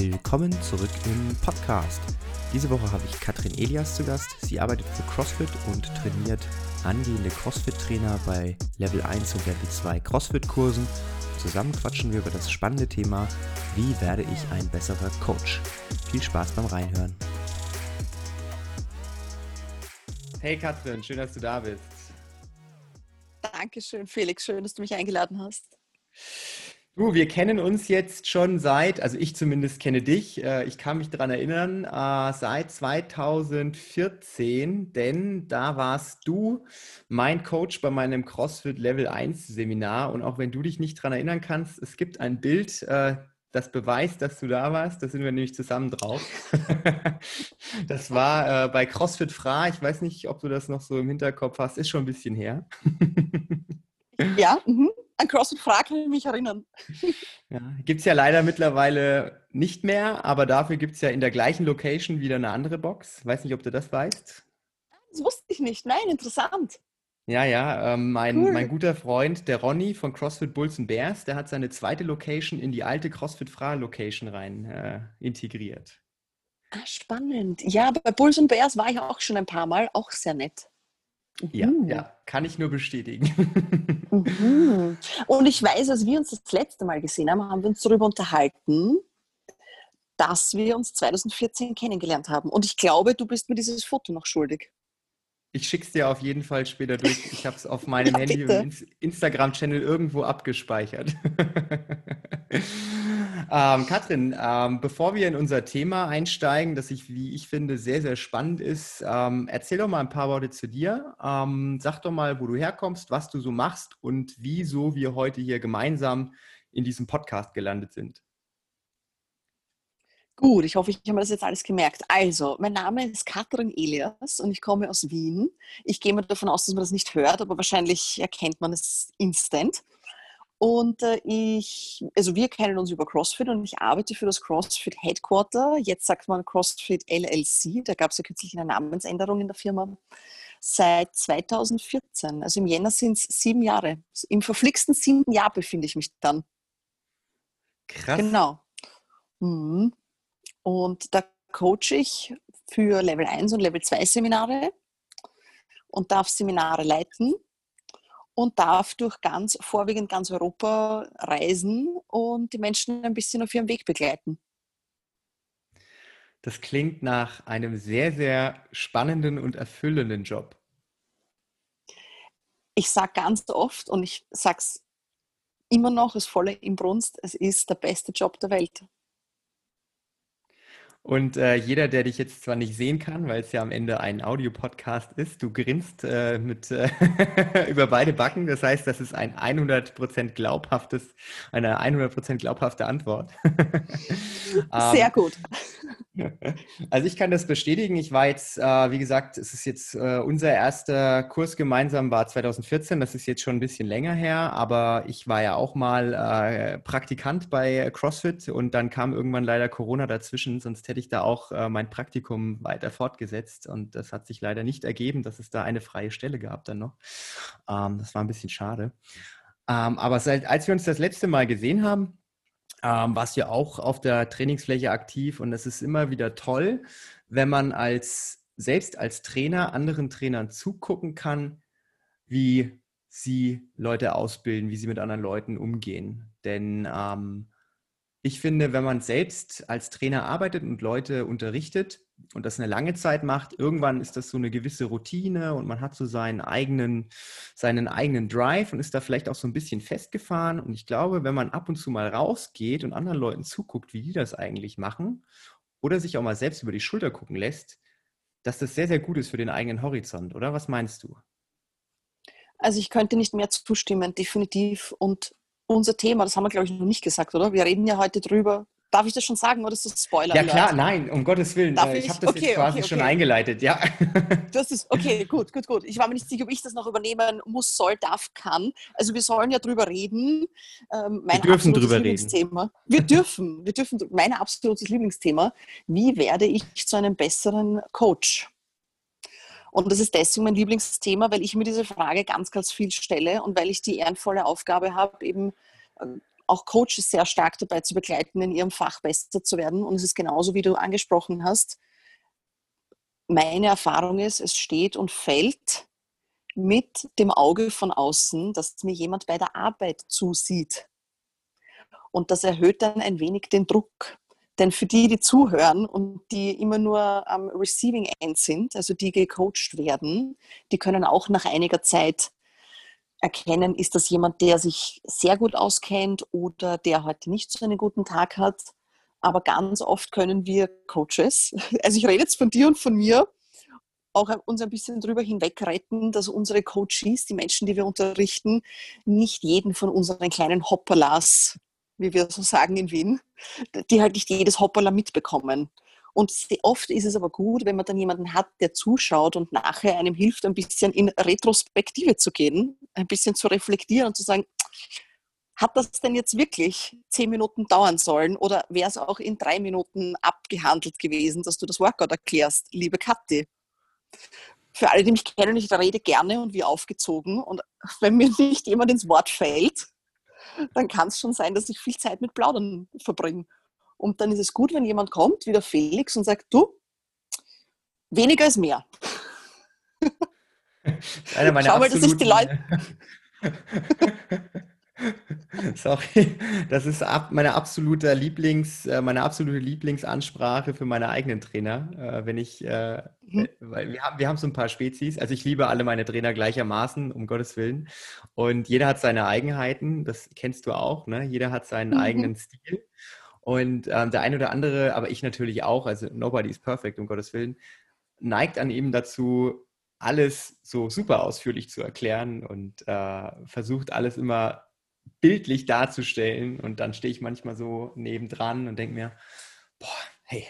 Willkommen zurück im Podcast. Diese Woche habe ich Katrin Elias zu Gast. Sie arbeitet für CrossFit und trainiert angehende CrossFit-Trainer bei Level 1 und Level 2 CrossFit-Kursen. Zusammen quatschen wir über das spannende Thema, wie werde ich ein besserer Coach. Viel Spaß beim Reinhören. Hey Katrin, schön, dass du da bist. Dankeschön, Felix. Schön, dass du mich eingeladen hast. Du, wir kennen uns jetzt schon seit, also ich zumindest kenne dich, äh, ich kann mich daran erinnern, äh, seit 2014, denn da warst du mein Coach bei meinem CrossFit Level 1 Seminar und auch wenn du dich nicht daran erinnern kannst, es gibt ein Bild, äh, das beweist, dass du da warst, da sind wir nämlich zusammen drauf. das war bei CrossFit Fra, ich weiß nicht, ob du das noch so im Hinterkopf hast, ist schon ein bisschen her. ja, mhm. An CrossFit Frage kann ich mich erinnern. Ja, gibt es ja leider mittlerweile nicht mehr, aber dafür gibt es ja in der gleichen Location wieder eine andere Box. Weiß nicht, ob du das weißt. Das wusste ich nicht. Nein, interessant. Ja, ja, ähm, mein, cool. mein guter Freund, der Ronny von CrossFit Bulls and Bears, der hat seine zweite Location in die alte CrossFit Fra Location rein äh, integriert. Ah, spannend. Ja, bei Bulls and Bears war ich auch schon ein paar Mal, auch sehr nett. Ja, mhm. ja, kann ich nur bestätigen. Mhm. Und ich weiß, als wir uns das letzte Mal gesehen haben, haben wir uns darüber unterhalten, dass wir uns 2014 kennengelernt haben. Und ich glaube, du bist mir dieses Foto noch schuldig. Ich schick's dir auf jeden Fall später durch. Ich habe es auf meinem ja, Handy und Instagram-Channel irgendwo abgespeichert. ähm, Katrin, ähm, bevor wir in unser Thema einsteigen, das ich, wie ich finde, sehr, sehr spannend ist, ähm, erzähl doch mal ein paar Worte zu dir. Ähm, sag doch mal, wo du herkommst, was du so machst und wieso wir heute hier gemeinsam in diesem Podcast gelandet sind. Gut, ich hoffe, ich habe mir das jetzt alles gemerkt. Also, mein Name ist Katrin Elias und ich komme aus Wien. Ich gehe mal davon aus, dass man das nicht hört, aber wahrscheinlich erkennt man es instant. Und äh, ich, also wir kennen uns über CrossFit und ich arbeite für das CrossFit Headquarter. Jetzt sagt man CrossFit LLC. Da gab es ja kürzlich eine Namensänderung in der Firma. Seit 2014. Also im Jänner sind es sieben Jahre. Im verflixten siebten Jahr befinde ich mich dann. Krass. Genau. Mhm. Und da coache ich für Level 1 und Level 2 Seminare und darf Seminare leiten und darf durch ganz, vorwiegend ganz Europa reisen und die Menschen ein bisschen auf ihrem Weg begleiten. Das klingt nach einem sehr, sehr spannenden und erfüllenden Job. Ich sage ganz oft und ich sage es immer noch, es volle Inbrunst, es ist der beste Job der Welt. Und äh, jeder, der dich jetzt zwar nicht sehen kann, weil es ja am Ende ein Audiopodcast ist, du grinst äh, mit äh, über beide Backen. Das heißt, das ist ein 100% glaubhaftes, eine 100% glaubhafte Antwort. Sehr ähm, gut. Also ich kann das bestätigen. Ich war jetzt, äh, wie gesagt, es ist jetzt äh, unser erster Kurs gemeinsam war 2014. Das ist jetzt schon ein bisschen länger her, aber ich war ja auch mal äh, Praktikant bei CrossFit und dann kam irgendwann leider Corona dazwischen. Sonst hätte ich da auch äh, mein Praktikum weiter fortgesetzt und das hat sich leider nicht ergeben, dass es da eine freie Stelle gab dann noch. Ähm, das war ein bisschen schade. Ähm, aber seit, als wir uns das letzte Mal gesehen haben, ähm, warst ja auch auf der Trainingsfläche aktiv und es ist immer wieder toll, wenn man als selbst als Trainer anderen Trainern zugucken kann, wie sie Leute ausbilden, wie sie mit anderen Leuten umgehen. Denn ähm, ich finde, wenn man selbst als Trainer arbeitet und Leute unterrichtet und das eine lange Zeit macht, irgendwann ist das so eine gewisse Routine und man hat so seinen eigenen, seinen eigenen Drive und ist da vielleicht auch so ein bisschen festgefahren. Und ich glaube, wenn man ab und zu mal rausgeht und anderen Leuten zuguckt, wie die das eigentlich machen oder sich auch mal selbst über die Schulter gucken lässt, dass das sehr, sehr gut ist für den eigenen Horizont, oder? Was meinst du? Also ich könnte nicht mehr zustimmen, definitiv. Und unser Thema, das haben wir, glaube ich, noch nicht gesagt, oder? Wir reden ja heute drüber. Darf ich das schon sagen oder ist das Spoiler? Ja, klar, nein, um Gottes Willen. Darf ich, ich habe das okay, jetzt quasi okay, okay. schon eingeleitet, ja. Das ist, okay, gut, gut, gut. Ich war mir nicht sicher, ob ich das noch übernehmen muss, soll, darf, kann. Also wir sollen ja drüber reden. Ähm, mein wir dürfen drüber Lieblingsthema. reden. Wir dürfen, wir dürfen, mein absolutes Lieblingsthema. Wie werde ich zu einem besseren Coach? Und das ist deswegen mein Lieblingsthema, weil ich mir diese Frage ganz, ganz viel stelle und weil ich die ehrenvolle Aufgabe habe, eben äh, auch Coaches sehr stark dabei zu begleiten, in ihrem Fach besser zu werden. Und es ist genauso, wie du angesprochen hast. Meine Erfahrung ist, es steht und fällt mit dem Auge von außen, dass mir jemand bei der Arbeit zusieht. Und das erhöht dann ein wenig den Druck. Denn für die, die zuhören und die immer nur am Receiving End sind, also die gecoacht werden, die können auch nach einiger Zeit erkennen, ist das jemand, der sich sehr gut auskennt oder der heute nicht so einen guten Tag hat. Aber ganz oft können wir Coaches, also ich rede jetzt von dir und von mir, auch uns ein bisschen darüber hinweg retten, dass unsere Coaches, die Menschen, die wir unterrichten, nicht jeden von unseren kleinen Hopperlas wie wir so sagen in Wien, die halt nicht jedes Hoppala mitbekommen. Und oft ist es aber gut, wenn man dann jemanden hat, der zuschaut und nachher einem hilft, ein bisschen in Retrospektive zu gehen, ein bisschen zu reflektieren und zu sagen, hat das denn jetzt wirklich zehn Minuten dauern sollen oder wäre es auch in drei Minuten abgehandelt gewesen, dass du das Workout erklärst, liebe Kathi? Für alle, die mich kennen, ich rede gerne und wie aufgezogen. Und wenn mir nicht jemand ins Wort fällt, dann kann es schon sein, dass ich viel Zeit mit Plaudern verbringe. Und dann ist es gut, wenn jemand kommt, wie der Felix, und sagt, du, weniger ist mehr. Eine meiner Schau mal, das ist die Leute. Sorry, das ist meine absolute Lieblings, äh, meine absolute Lieblingsansprache für meine eigenen Trainer, äh, wenn ich, äh, mhm. weil wir haben, wir haben so ein paar Spezies. Also ich liebe alle meine Trainer gleichermaßen, um Gottes Willen. Und jeder hat seine Eigenheiten, das kennst du auch. Ne? Jeder hat seinen mhm. eigenen Stil. Und ähm, der eine oder andere, aber ich natürlich auch. Also nobody is perfect, um Gottes Willen, neigt an eben dazu, alles so super ausführlich zu erklären und äh, versucht alles immer bildlich darzustellen. Und dann stehe ich manchmal so nebendran und denke mir, boah, hey,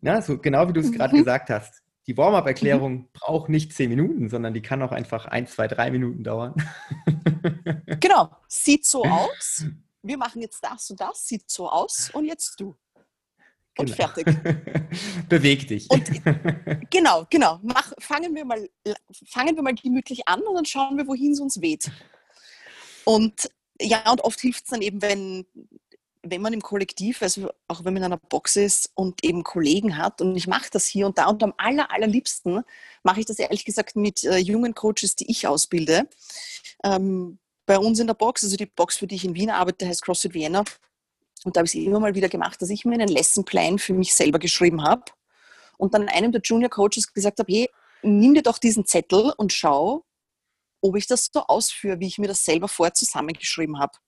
na, so genau wie du es gerade mhm. gesagt hast, die Warm-up-Erklärung mhm. braucht nicht zehn Minuten, sondern die kann auch einfach ein, zwei, drei Minuten dauern. genau, sieht so aus. Wir machen jetzt das und das, sieht so aus und jetzt du. Und genau. fertig. Beweg dich. Und, genau, genau. Mach, fangen, wir mal, fangen wir mal gemütlich an und dann schauen wir, wohin es uns weht. Und ja, und oft hilft es dann eben, wenn, wenn man im Kollektiv, also auch wenn man in einer Box ist und eben Kollegen hat, und ich mache das hier und da und am aller, allerliebsten mache ich das ehrlich gesagt mit äh, jungen Coaches, die ich ausbilde. Ähm, bei uns in der Box, also die Box, für die ich in Wien arbeite, heißt CrossFit Vienna. Und da habe ich es immer mal wieder gemacht, dass ich mir einen Lessonplan für mich selber geschrieben habe und dann einem der Junior Coaches gesagt habe, hey, nimm dir doch diesen Zettel und schau, ob ich das so ausführe, wie ich mir das selber vorher zusammengeschrieben habe.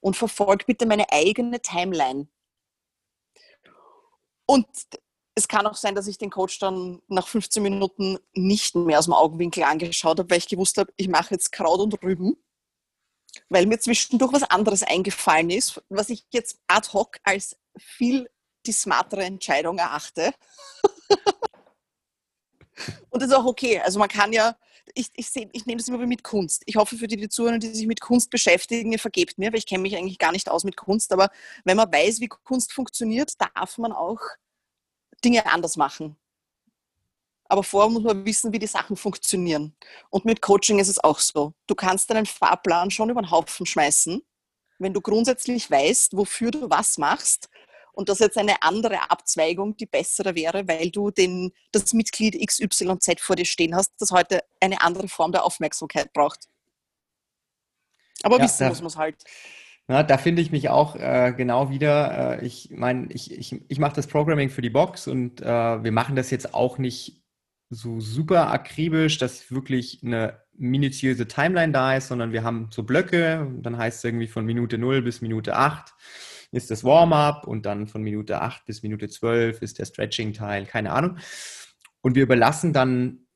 Und verfolge bitte meine eigene Timeline. Und es kann auch sein, dass ich den Coach dann nach 15 Minuten nicht mehr aus dem Augenwinkel angeschaut habe, weil ich gewusst habe, ich mache jetzt Kraut und Rüben, weil mir zwischendurch was anderes eingefallen ist, was ich jetzt ad hoc als viel die smartere Entscheidung erachte. und das ist auch okay. Also man kann ja ich, ich, seh, ich nehme das immer mit Kunst. Ich hoffe für die, die zuhören, die sich mit Kunst beschäftigen, ihr vergebt mir, weil ich kenne mich eigentlich gar nicht aus mit Kunst. Aber wenn man weiß, wie Kunst funktioniert, darf man auch Dinge anders machen. Aber vorher muss man wissen, wie die Sachen funktionieren. Und mit Coaching ist es auch so. Du kannst deinen Fahrplan schon über den Haufen schmeißen, wenn du grundsätzlich weißt, wofür du was machst und das jetzt eine andere Abzweigung, die bessere wäre, weil du den, das Mitglied XYZ vor dir stehen hast, das heute eine andere Form der Aufmerksamkeit braucht. Aber ja, wissen da, muss man es halt. Na, da finde ich mich auch äh, genau wieder. Äh, ich meine, ich, ich, ich mache das Programming für die Box und äh, wir machen das jetzt auch nicht so super akribisch, dass wirklich eine minutiöse Timeline da ist, sondern wir haben so Blöcke, dann heißt es irgendwie von Minute 0 bis Minute 8 ist das Warm-up und dann von Minute 8 bis Minute 12 ist der Stretching-Teil, keine Ahnung. Und wir überlassen dann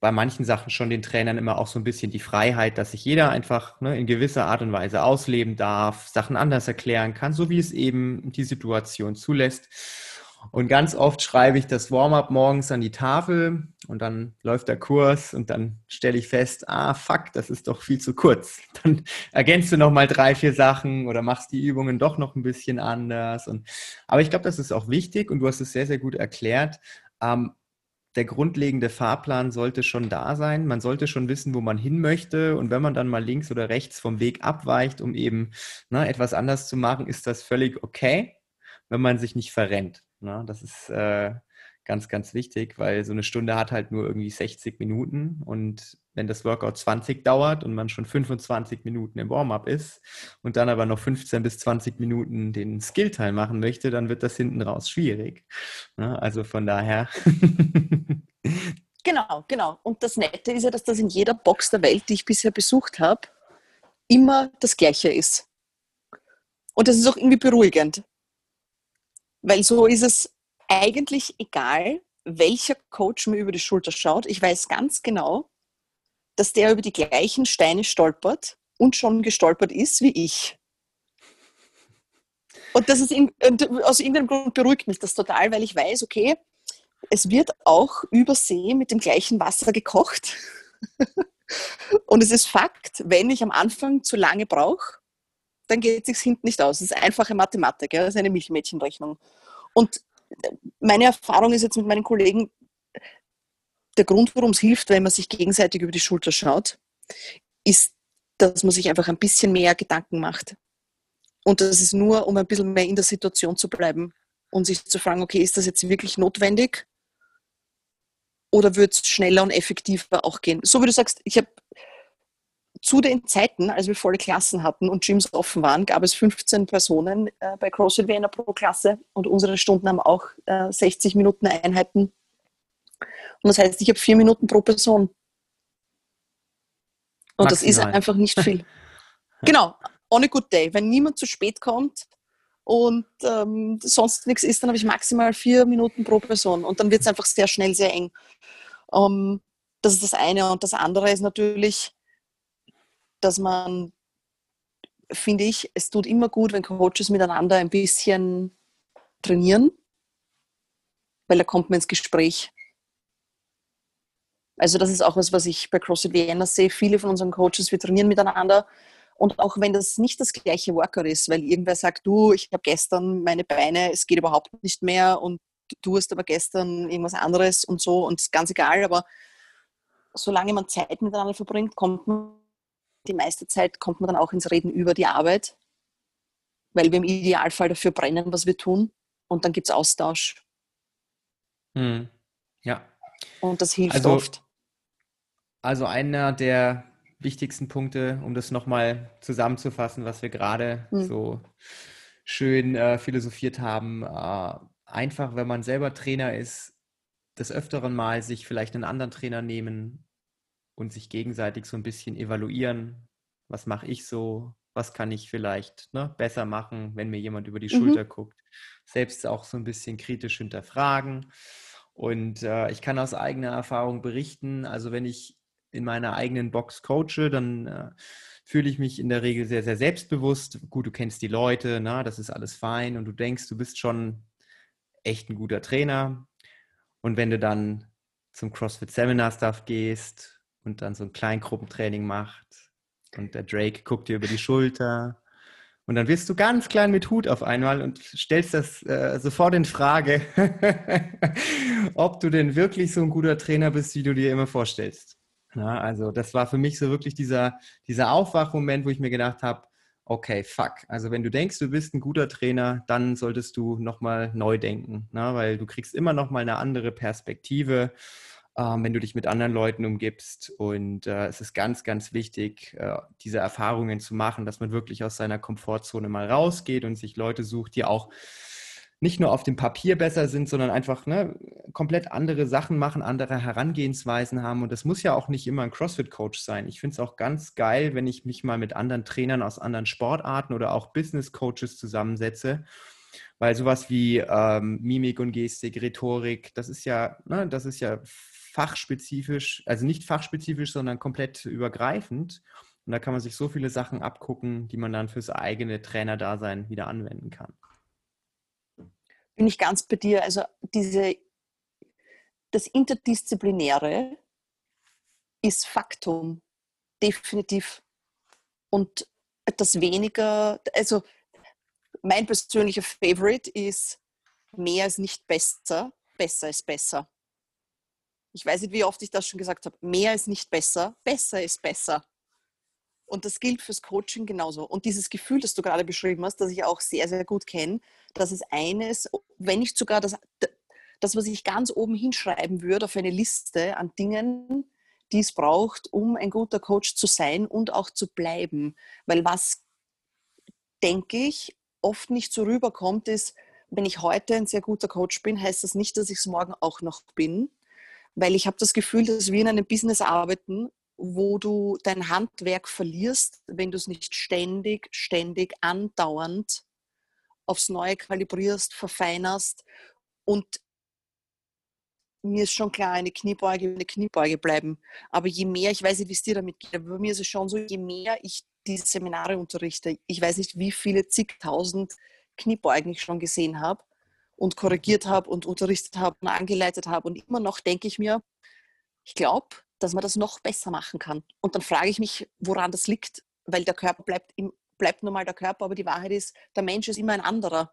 bei manchen Sachen schon den Trainern immer auch so ein bisschen die Freiheit, dass sich jeder einfach ne, in gewisser Art und Weise ausleben darf, Sachen anders erklären kann, so wie es eben die Situation zulässt. Und ganz oft schreibe ich das Warm-up morgens an die Tafel und dann läuft der Kurs und dann stelle ich fest, ah fuck, das ist doch viel zu kurz. Dann ergänzt du nochmal drei, vier Sachen oder machst die Übungen doch noch ein bisschen anders. Und, aber ich glaube, das ist auch wichtig und du hast es sehr, sehr gut erklärt. Ähm, der grundlegende Fahrplan sollte schon da sein. Man sollte schon wissen, wo man hin möchte. Und wenn man dann mal links oder rechts vom Weg abweicht, um eben ne, etwas anders zu machen, ist das völlig okay, wenn man sich nicht verrennt. Ne? Das ist äh, ganz, ganz wichtig, weil so eine Stunde hat halt nur irgendwie 60 Minuten. Und wenn das Workout 20 dauert und man schon 25 Minuten im Warm-up ist und dann aber noch 15 bis 20 Minuten den Skill-Teil machen möchte, dann wird das hinten raus schwierig. Ne? Also von daher. genau, genau. Und das Nette ist ja, dass das in jeder Box der Welt, die ich bisher besucht habe, immer das Gleiche ist. Und das ist auch irgendwie beruhigend. Weil so ist es eigentlich egal, welcher Coach mir über die Schulter schaut. Ich weiß ganz genau, dass der über die gleichen Steine stolpert und schon gestolpert ist wie ich. Und das ist in, aus irgendeinem Grund beruhigt mich das total, weil ich weiß, okay, es wird auch über See mit dem gleichen Wasser gekocht. und es ist Fakt, wenn ich am Anfang zu lange brauche, dann geht es sich hinten nicht aus. Das ist einfache Mathematik, ja? das ist eine Milchmädchenrechnung. Und meine Erfahrung ist jetzt mit meinen Kollegen, der Grund, warum es hilft, wenn man sich gegenseitig über die Schulter schaut, ist, dass man sich einfach ein bisschen mehr Gedanken macht. Und das ist nur, um ein bisschen mehr in der Situation zu bleiben und sich zu fragen, okay, ist das jetzt wirklich notwendig? Oder wird es schneller und effektiver auch gehen? So wie du sagst, ich habe zu den Zeiten, als wir volle Klassen hatten und Gyms offen waren, gab es 15 Personen äh, bei CrossFit Vienna pro Klasse und unsere Stunden haben auch äh, 60 Minuten Einheiten und das heißt, ich habe vier Minuten pro Person. Und Maximal. das ist einfach nicht viel. genau, on a good day. Wenn niemand zu spät kommt und ähm, sonst nichts ist, dann habe ich maximal vier Minuten pro Person. Und dann wird es einfach sehr schnell sehr eng. Ähm, das ist das eine. Und das andere ist natürlich, dass man, finde ich, es tut immer gut, wenn Coaches miteinander ein bisschen trainieren, weil da kommt man ins Gespräch. Also das ist auch was, was ich bei CrossFit Vienna sehe. Viele von unseren Coaches, wir trainieren miteinander. Und auch wenn das nicht das gleiche Workout ist, weil irgendwer sagt, du, ich habe gestern meine Beine, es geht überhaupt nicht mehr und du hast aber gestern irgendwas anderes und so und ist ganz egal, aber solange man Zeit miteinander verbringt, kommt man, die meiste Zeit kommt man dann auch ins Reden über die Arbeit, weil wir im Idealfall dafür brennen, was wir tun und dann gibt es Austausch. Hm. Ja. Und das hilft also, oft. Also einer der wichtigsten Punkte, um das nochmal zusammenzufassen, was wir gerade mhm. so schön äh, philosophiert haben. Äh, einfach, wenn man selber Trainer ist, des öfteren Mal sich vielleicht einen anderen Trainer nehmen und sich gegenseitig so ein bisschen evaluieren. Was mache ich so? Was kann ich vielleicht ne, besser machen, wenn mir jemand über die mhm. Schulter guckt? Selbst auch so ein bisschen kritisch hinterfragen. Und äh, ich kann aus eigener Erfahrung berichten, also wenn ich in meiner eigenen Box coache, dann äh, fühle ich mich in der Regel sehr, sehr selbstbewusst. Gut, du kennst die Leute, na, das ist alles fein und du denkst, du bist schon echt ein guter Trainer. Und wenn du dann zum CrossFit Seminar Stuff gehst und dann so ein Kleingruppentraining macht und der Drake guckt dir über die Schulter und dann wirst du ganz klein mit Hut auf einmal und stellst das äh, sofort in Frage, ob du denn wirklich so ein guter Trainer bist, wie du dir immer vorstellst. Ja, also das war für mich so wirklich dieser, dieser Aufwachmoment, wo ich mir gedacht habe, okay, fuck. Also wenn du denkst, du bist ein guter Trainer, dann solltest du nochmal neu denken, ne? weil du kriegst immer nochmal eine andere Perspektive, wenn du dich mit anderen Leuten umgibst. Und äh, es ist ganz, ganz wichtig, äh, diese Erfahrungen zu machen, dass man wirklich aus seiner Komfortzone mal rausgeht und sich Leute sucht, die auch nicht nur auf dem Papier besser sind, sondern einfach ne, komplett andere Sachen machen, andere Herangehensweisen haben. Und das muss ja auch nicht immer ein CrossFit-Coach sein. Ich finde es auch ganz geil, wenn ich mich mal mit anderen Trainern aus anderen Sportarten oder auch Business-Coaches zusammensetze. Weil sowas wie ähm, Mimik und Gestik, Rhetorik, das ist ja, ne, das ist ja fachspezifisch, also nicht fachspezifisch, sondern komplett übergreifend. Und da kann man sich so viele Sachen abgucken, die man dann fürs eigene Trainerdasein wieder anwenden kann bin ich ganz bei dir. Also diese, das Interdisziplinäre ist Faktum, definitiv. Und das weniger, also mein persönlicher Favorite ist mehr ist nicht besser, besser ist besser. Ich weiß nicht, wie oft ich das schon gesagt habe. Mehr ist nicht besser, besser ist besser. Und das gilt fürs Coaching genauso. Und dieses Gefühl, das du gerade beschrieben hast, das ich auch sehr, sehr gut kenne, dass es eines, wenn nicht sogar das, das, was ich ganz oben hinschreiben würde auf eine Liste an Dingen, die es braucht, um ein guter Coach zu sein und auch zu bleiben. Weil was, denke ich, oft nicht so rüberkommt, ist, wenn ich heute ein sehr guter Coach bin, heißt das nicht, dass ich es morgen auch noch bin. Weil ich habe das Gefühl, dass wir in einem Business arbeiten, wo du dein Handwerk verlierst, wenn du es nicht ständig, ständig, andauernd aufs Neue kalibrierst, verfeinerst. Und mir ist schon klar, eine Kniebeuge, eine Kniebeuge bleiben. Aber je mehr, ich weiß nicht, wie es dir damit geht, aber bei mir ist es schon so, je mehr ich diese Seminare unterrichte, ich weiß nicht, wie viele zigtausend Kniebeugen ich schon gesehen habe und korrigiert habe und unterrichtet habe und angeleitet habe. Und immer noch denke ich mir, ich glaube, dass man das noch besser machen kann. Und dann frage ich mich, woran das liegt, weil der Körper bleibt, im, bleibt nun mal der Körper, aber die Wahrheit ist, der Mensch ist immer ein anderer,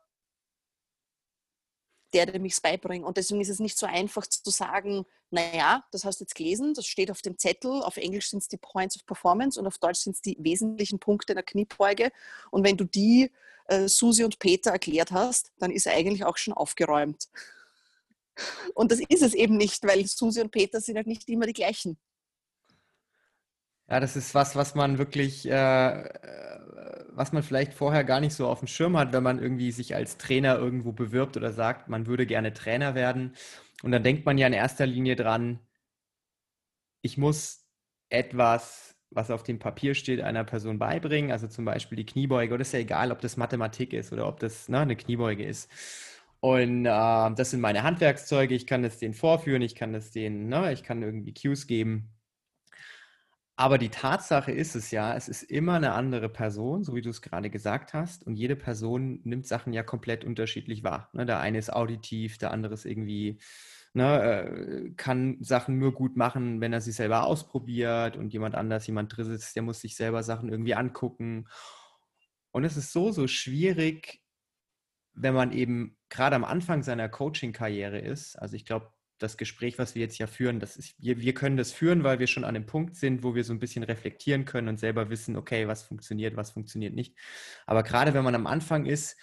der, der mich beibringt. Und deswegen ist es nicht so einfach zu sagen, naja, das hast du jetzt gelesen, das steht auf dem Zettel, auf Englisch sind es die Points of Performance und auf Deutsch sind es die wesentlichen Punkte der Kniebeuge. Und wenn du die äh, Susi und Peter erklärt hast, dann ist er eigentlich auch schon aufgeräumt. Und das ist es eben nicht, weil Susi und Peter sind halt nicht immer die gleichen. Ja, das ist was, was man wirklich, äh, äh, was man vielleicht vorher gar nicht so auf dem Schirm hat, wenn man irgendwie sich als Trainer irgendwo bewirbt oder sagt, man würde gerne Trainer werden. Und dann denkt man ja in erster Linie dran, ich muss etwas, was auf dem Papier steht, einer Person beibringen. Also zum Beispiel die Kniebeuge. Oder ist ja egal, ob das Mathematik ist oder ob das ne, eine Kniebeuge ist. Und äh, das sind meine Handwerkszeuge. Ich kann es denen vorführen, ich kann es denen, ne, ich kann irgendwie Cues geben. Aber die Tatsache ist es ja, es ist immer eine andere Person, so wie du es gerade gesagt hast. Und jede Person nimmt Sachen ja komplett unterschiedlich wahr. Ne? Der eine ist auditiv, der andere ist irgendwie, ne, äh, kann Sachen nur gut machen, wenn er sie selber ausprobiert. Und jemand anders, jemand drittes, der muss sich selber Sachen irgendwie angucken. Und es ist so, so schwierig, wenn man eben gerade am Anfang seiner Coaching-Karriere ist, also ich glaube, das Gespräch, was wir jetzt ja führen, das ist, wir, wir können das führen, weil wir schon an dem Punkt sind, wo wir so ein bisschen reflektieren können und selber wissen, okay, was funktioniert, was funktioniert nicht. Aber gerade wenn man am Anfang ist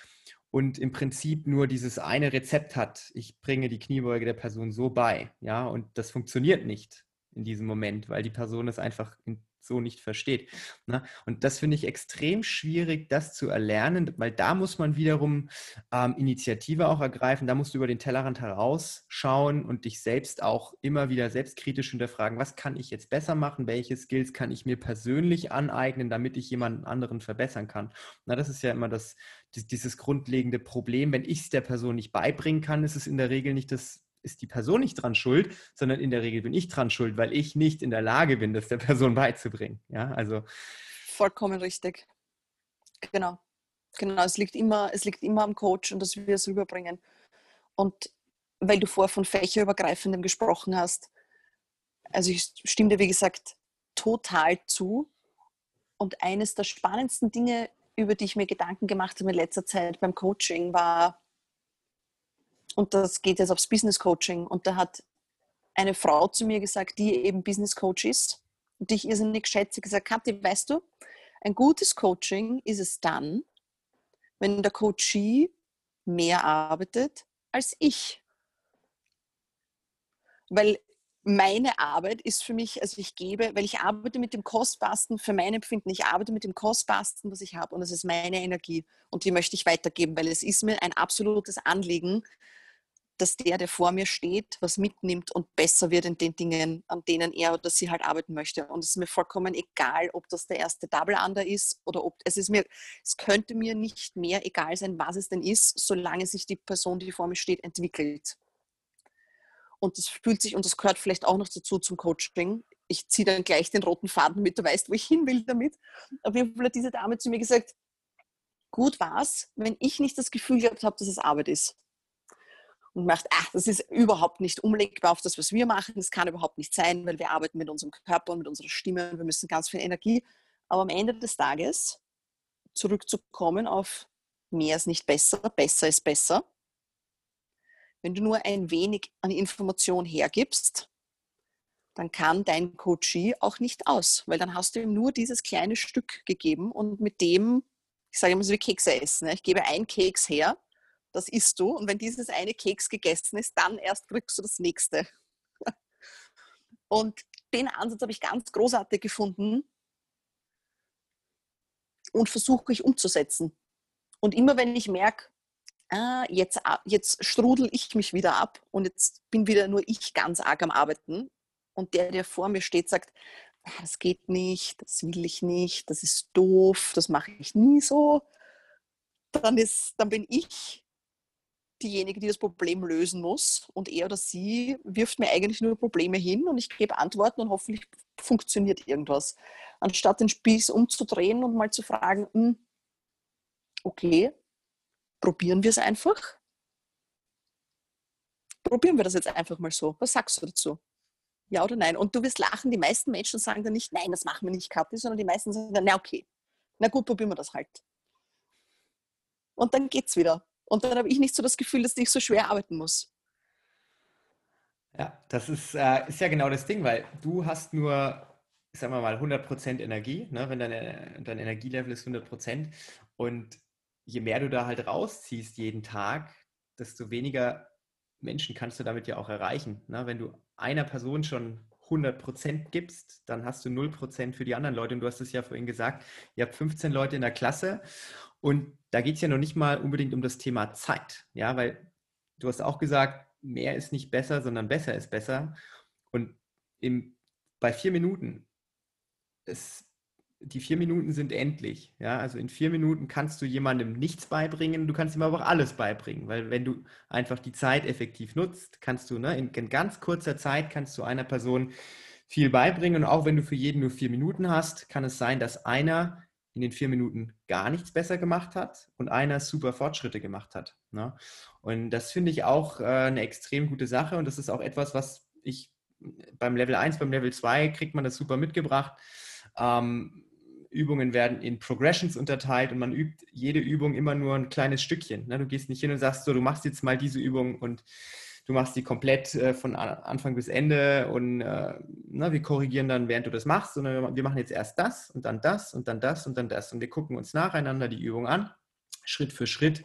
und im Prinzip nur dieses eine Rezept hat, ich bringe die Kniebeuge der Person so bei, ja, und das funktioniert nicht in diesem Moment, weil die Person es einfach in so nicht versteht. Ne? Und das finde ich extrem schwierig, das zu erlernen, weil da muss man wiederum ähm, Initiative auch ergreifen, da musst du über den Tellerrand herausschauen und dich selbst auch immer wieder selbstkritisch hinterfragen, was kann ich jetzt besser machen, welche Skills kann ich mir persönlich aneignen, damit ich jemanden anderen verbessern kann. Na, das ist ja immer das, dieses grundlegende Problem. Wenn ich es der Person nicht beibringen kann, ist es in der Regel nicht das ist die Person nicht dran schuld, sondern in der Regel bin ich dran schuld, weil ich nicht in der Lage bin, das der Person beizubringen. Ja, also. Vollkommen richtig. Genau. Genau, es liegt immer, es liegt immer am Coach und dass wir es rüberbringen. Und weil du vorher von fächerübergreifendem gesprochen hast, also ich stimme dir, wie gesagt, total zu. Und eines der spannendsten Dinge, über die ich mir Gedanken gemacht habe in letzter Zeit beim Coaching, war und das geht jetzt aufs Business Coaching. Und da hat eine Frau zu mir gesagt, die eben Business Coach ist und die ich irrsinnig schätze, gesagt, Kathi, weißt du, ein gutes Coaching ist es dann, wenn der Coachee mehr arbeitet als ich. Weil meine Arbeit ist für mich, also ich gebe, weil ich arbeite mit dem Kostbarsten für mein Empfinden, ich arbeite mit dem Kostbarsten, was ich habe und das ist meine Energie und die möchte ich weitergeben, weil es ist mir ein absolutes Anliegen, dass der, der vor mir steht, was mitnimmt und besser wird in den Dingen, an denen er oder sie halt arbeiten möchte. Und es ist mir vollkommen egal, ob das der erste Double Under ist oder ob es ist mir, es könnte mir nicht mehr egal sein, was es denn ist, solange sich die Person, die vor mir steht, entwickelt. Und das fühlt sich, und das gehört vielleicht auch noch dazu zum Coaching. Ich ziehe dann gleich den roten Faden mit, du weißt, wo ich hin will damit. Auf jeden Fall hat diese Dame zu mir gesagt, gut war es, wenn ich nicht das Gefühl gehabt habe, dass es Arbeit ist und macht, ach, das ist überhaupt nicht umlegbar auf das, was wir machen. Das kann überhaupt nicht sein, weil wir arbeiten mit unserem Körper und mit unserer Stimme und wir müssen ganz viel Energie. Aber am Ende des Tages zurückzukommen auf mehr ist nicht besser, besser ist besser. Wenn du nur ein wenig an Information hergibst, dann kann dein Coachie auch nicht aus, weil dann hast du ihm nur dieses kleine Stück gegeben und mit dem, ich sage immer so wie Kekse essen. Ne? Ich gebe ein Keks her, das isst du und wenn dieses eine Keks gegessen ist, dann erst kriegst du das nächste. Und den Ansatz habe ich ganz großartig gefunden und versuche ich umzusetzen. Und immer wenn ich merke, ah, jetzt, jetzt strudel ich mich wieder ab und jetzt bin wieder nur ich ganz arg am Arbeiten und der, der vor mir steht, sagt, ah, das geht nicht, das will ich nicht, das ist doof, das mache ich nie so, dann, ist, dann bin ich diejenige, die das Problem lösen muss und er oder sie wirft mir eigentlich nur Probleme hin und ich gebe Antworten und hoffentlich funktioniert irgendwas. Anstatt den Spieß umzudrehen und mal zu fragen, hm, okay, probieren wir es einfach? Probieren wir das jetzt einfach mal so. Was sagst du dazu? Ja oder nein? Und du wirst lachen, die meisten Menschen sagen dann nicht, nein, das machen wir nicht, Kathi, sondern die meisten sagen dann, na okay, na gut, probieren wir das halt. Und dann geht's wieder. Und dann habe ich nicht so das Gefühl, dass ich so schwer arbeiten muss. Ja, das ist, äh, ist ja genau das Ding, weil du hast nur, sagen wir mal, 100% Energie, ne? wenn dein, dein Energielevel ist 100%. Und je mehr du da halt rausziehst jeden Tag, desto weniger Menschen kannst du damit ja auch erreichen. Ne? Wenn du einer Person schon 100% gibst, dann hast du 0% für die anderen Leute. Und du hast es ja vorhin gesagt, ihr habt 15 Leute in der Klasse und da geht es ja noch nicht mal unbedingt um das Thema Zeit. Ja, weil du hast auch gesagt, mehr ist nicht besser, sondern besser ist besser. Und im, bei vier Minuten, es, die vier Minuten sind endlich. Ja, also in vier Minuten kannst du jemandem nichts beibringen, du kannst ihm aber auch alles beibringen, weil wenn du einfach die Zeit effektiv nutzt, kannst du ne, in, in ganz kurzer Zeit kannst du einer Person viel beibringen und auch wenn du für jeden nur vier Minuten hast, kann es sein, dass einer in den vier Minuten gar nichts besser gemacht hat und einer super Fortschritte gemacht hat. Ne? Und das finde ich auch äh, eine extrem gute Sache und das ist auch etwas, was ich beim Level 1, beim Level 2 kriegt man das super mitgebracht. Ähm, Übungen werden in Progressions unterteilt und man übt jede Übung immer nur ein kleines Stückchen. Ne? Du gehst nicht hin und sagst so, du machst jetzt mal diese Übung und du machst die komplett äh, von Anfang bis Ende und äh, na, wir korrigieren dann, während du das machst, sondern wir machen jetzt erst das und dann das und dann das und dann das und wir gucken uns nacheinander die Übung an, Schritt für Schritt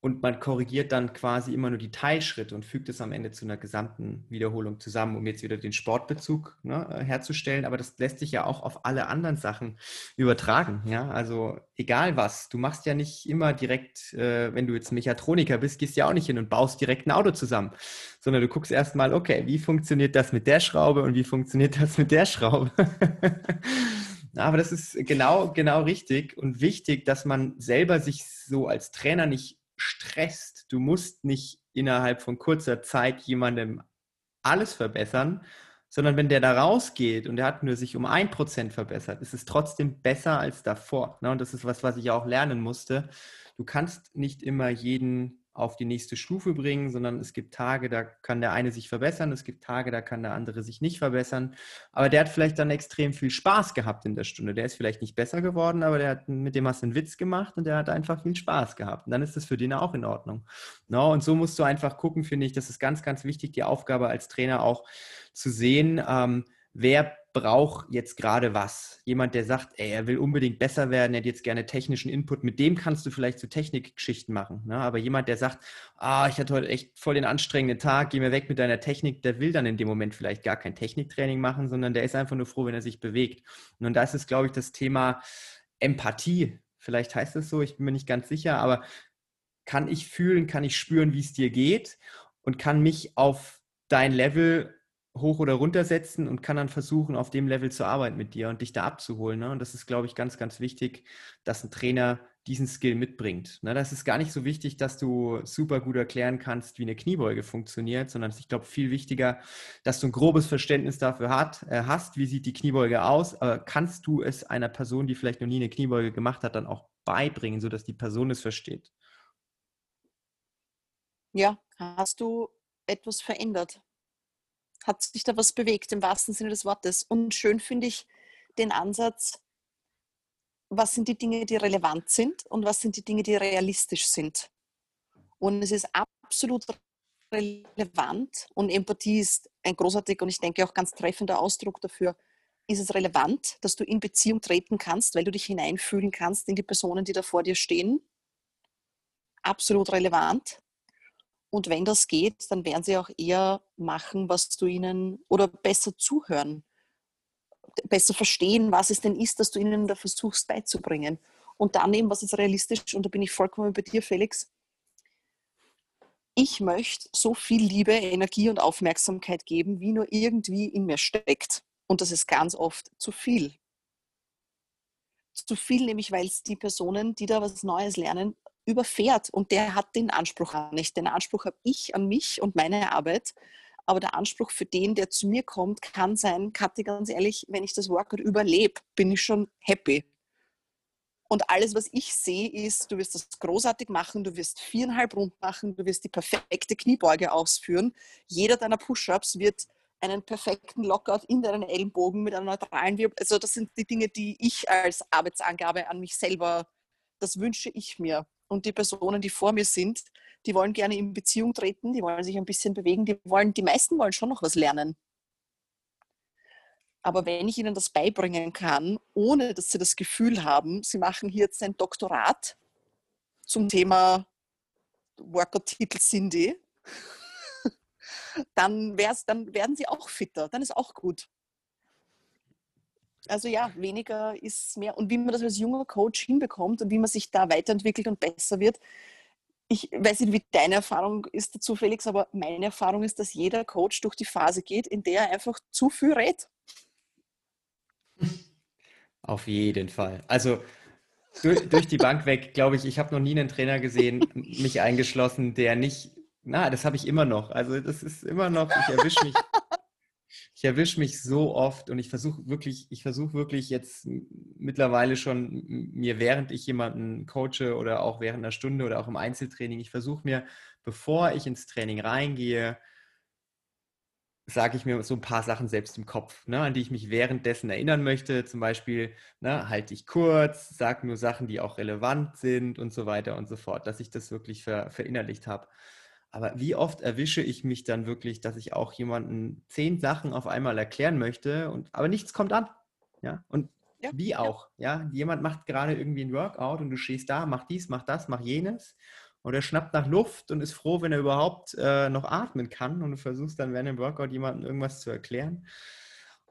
und man korrigiert dann quasi immer nur die Teilschritte und fügt es am Ende zu einer gesamten Wiederholung zusammen, um jetzt wieder den Sportbezug ne, herzustellen. Aber das lässt sich ja auch auf alle anderen Sachen übertragen. Ja, also egal was, du machst ja nicht immer direkt, äh, wenn du jetzt Mechatroniker bist, gehst ja auch nicht hin und baust direkt ein Auto zusammen, sondern du guckst erstmal, okay, wie funktioniert das mit der Schraube und wie funktioniert das mit der Schraube? Aber das ist genau, genau richtig und wichtig, dass man selber sich so als Trainer nicht stresst. Du musst nicht innerhalb von kurzer Zeit jemandem alles verbessern, sondern wenn der da rausgeht und der hat nur sich um ein Prozent verbessert, ist es trotzdem besser als davor. Ne? Und das ist was, was ich auch lernen musste. Du kannst nicht immer jeden auf die nächste Stufe bringen, sondern es gibt Tage, da kann der eine sich verbessern, es gibt Tage, da kann der andere sich nicht verbessern. Aber der hat vielleicht dann extrem viel Spaß gehabt in der Stunde. Der ist vielleicht nicht besser geworden, aber der hat, mit dem hast du einen Witz gemacht und der hat einfach viel Spaß gehabt. Und dann ist das für den auch in Ordnung. No, und so musst du einfach gucken, finde ich, das ist ganz, ganz wichtig, die Aufgabe als Trainer auch zu sehen, ähm, wer braucht jetzt gerade was. Jemand, der sagt, ey, er will unbedingt besser werden, er hat jetzt gerne technischen Input, mit dem kannst du vielleicht so Technikgeschichten machen. Ne? Aber jemand, der sagt, ah, ich hatte heute echt voll den anstrengenden Tag, geh mir weg mit deiner Technik, der will dann in dem Moment vielleicht gar kein Techniktraining machen, sondern der ist einfach nur froh, wenn er sich bewegt. Und da ist es, glaube ich, das Thema Empathie. Vielleicht heißt es so, ich bin mir nicht ganz sicher, aber kann ich fühlen, kann ich spüren, wie es dir geht und kann mich auf dein Level hoch oder runter setzen und kann dann versuchen, auf dem Level zu arbeiten mit dir und dich da abzuholen. Ne? Und das ist, glaube ich, ganz, ganz wichtig, dass ein Trainer diesen Skill mitbringt. Ne? Das ist gar nicht so wichtig, dass du super gut erklären kannst, wie eine Kniebeuge funktioniert, sondern ich glaube, viel wichtiger, dass du ein grobes Verständnis dafür hat, äh, hast, wie sieht die Kniebeuge aus, aber kannst du es einer Person, die vielleicht noch nie eine Kniebeuge gemacht hat, dann auch beibringen, sodass die Person es versteht. Ja, hast du etwas verändert? Hat sich da was bewegt im wahrsten Sinne des Wortes. Und schön finde ich den Ansatz, was sind die Dinge, die relevant sind und was sind die Dinge, die realistisch sind. Und es ist absolut relevant und Empathie ist ein großartiger und ich denke auch ganz treffender Ausdruck dafür. Ist es relevant, dass du in Beziehung treten kannst, weil du dich hineinfühlen kannst in die Personen, die da vor dir stehen? Absolut relevant. Und wenn das geht, dann werden sie auch eher machen, was du ihnen oder besser zuhören, besser verstehen, was es denn ist, dass du ihnen da versuchst beizubringen. Und dann eben, was ist realistisch, und da bin ich vollkommen bei dir, Felix, ich möchte so viel Liebe, Energie und Aufmerksamkeit geben, wie nur irgendwie in mir steckt. Und das ist ganz oft zu viel. Zu viel nämlich, weil es die Personen, die da was Neues lernen, überfährt. Und der hat den Anspruch auch nicht. Den Anspruch habe ich an mich und meine Arbeit. Aber der Anspruch für den, der zu mir kommt, kann sein, Kathi, ganz ehrlich, wenn ich das Workout überlebe, bin ich schon happy. Und alles, was ich sehe, ist, du wirst das großartig machen, du wirst viereinhalb Runden machen, du wirst die perfekte Kniebeuge ausführen. Jeder deiner Push-Ups wird einen perfekten Lockout in deinen Ellenbogen mit einem neutralen Wirbel. Also das sind die Dinge, die ich als Arbeitsangabe an mich selber, das wünsche ich mir. Und die Personen, die vor mir sind, die wollen gerne in Beziehung treten, die wollen sich ein bisschen bewegen, die wollen, die meisten wollen schon noch was lernen. Aber wenn ich ihnen das beibringen kann, ohne dass sie das Gefühl haben, sie machen hier jetzt ein Doktorat zum Thema Workout-Titel Cindy, dann, dann werden sie auch fitter, dann ist auch gut. Also ja, weniger ist mehr. Und wie man das als junger Coach hinbekommt und wie man sich da weiterentwickelt und besser wird, ich weiß nicht, wie deine Erfahrung ist dazu, Felix, aber meine Erfahrung ist, dass jeder Coach durch die Phase geht, in der er einfach zu viel redet. Auf jeden Fall. Also durch, durch die Bank weg, glaube ich, ich habe noch nie einen Trainer gesehen, mich eingeschlossen, der nicht, na, das habe ich immer noch. Also das ist immer noch, ich erwische mich, ich erwische mich so oft und ich versuche wirklich, ich versuche wirklich jetzt mittlerweile schon mir, während ich jemanden coache oder auch während einer Stunde oder auch im Einzeltraining, ich versuche mir, bevor ich ins Training reingehe, sage ich mir so ein paar Sachen selbst im Kopf, ne, an die ich mich währenddessen erinnern möchte. Zum Beispiel ne, halte ich kurz, sage nur Sachen, die auch relevant sind und so weiter und so fort, dass ich das wirklich ver, verinnerlicht habe. Aber wie oft erwische ich mich dann wirklich, dass ich auch jemanden zehn Sachen auf einmal erklären möchte, und, aber nichts kommt an. Ja? Und ja, wie auch. Ja. ja. Jemand macht gerade irgendwie ein Workout und du stehst da, mach dies, mach das, mach jenes und er schnappt nach Luft und ist froh, wenn er überhaupt äh, noch atmen kann und du versuchst dann während dem Workout jemandem irgendwas zu erklären.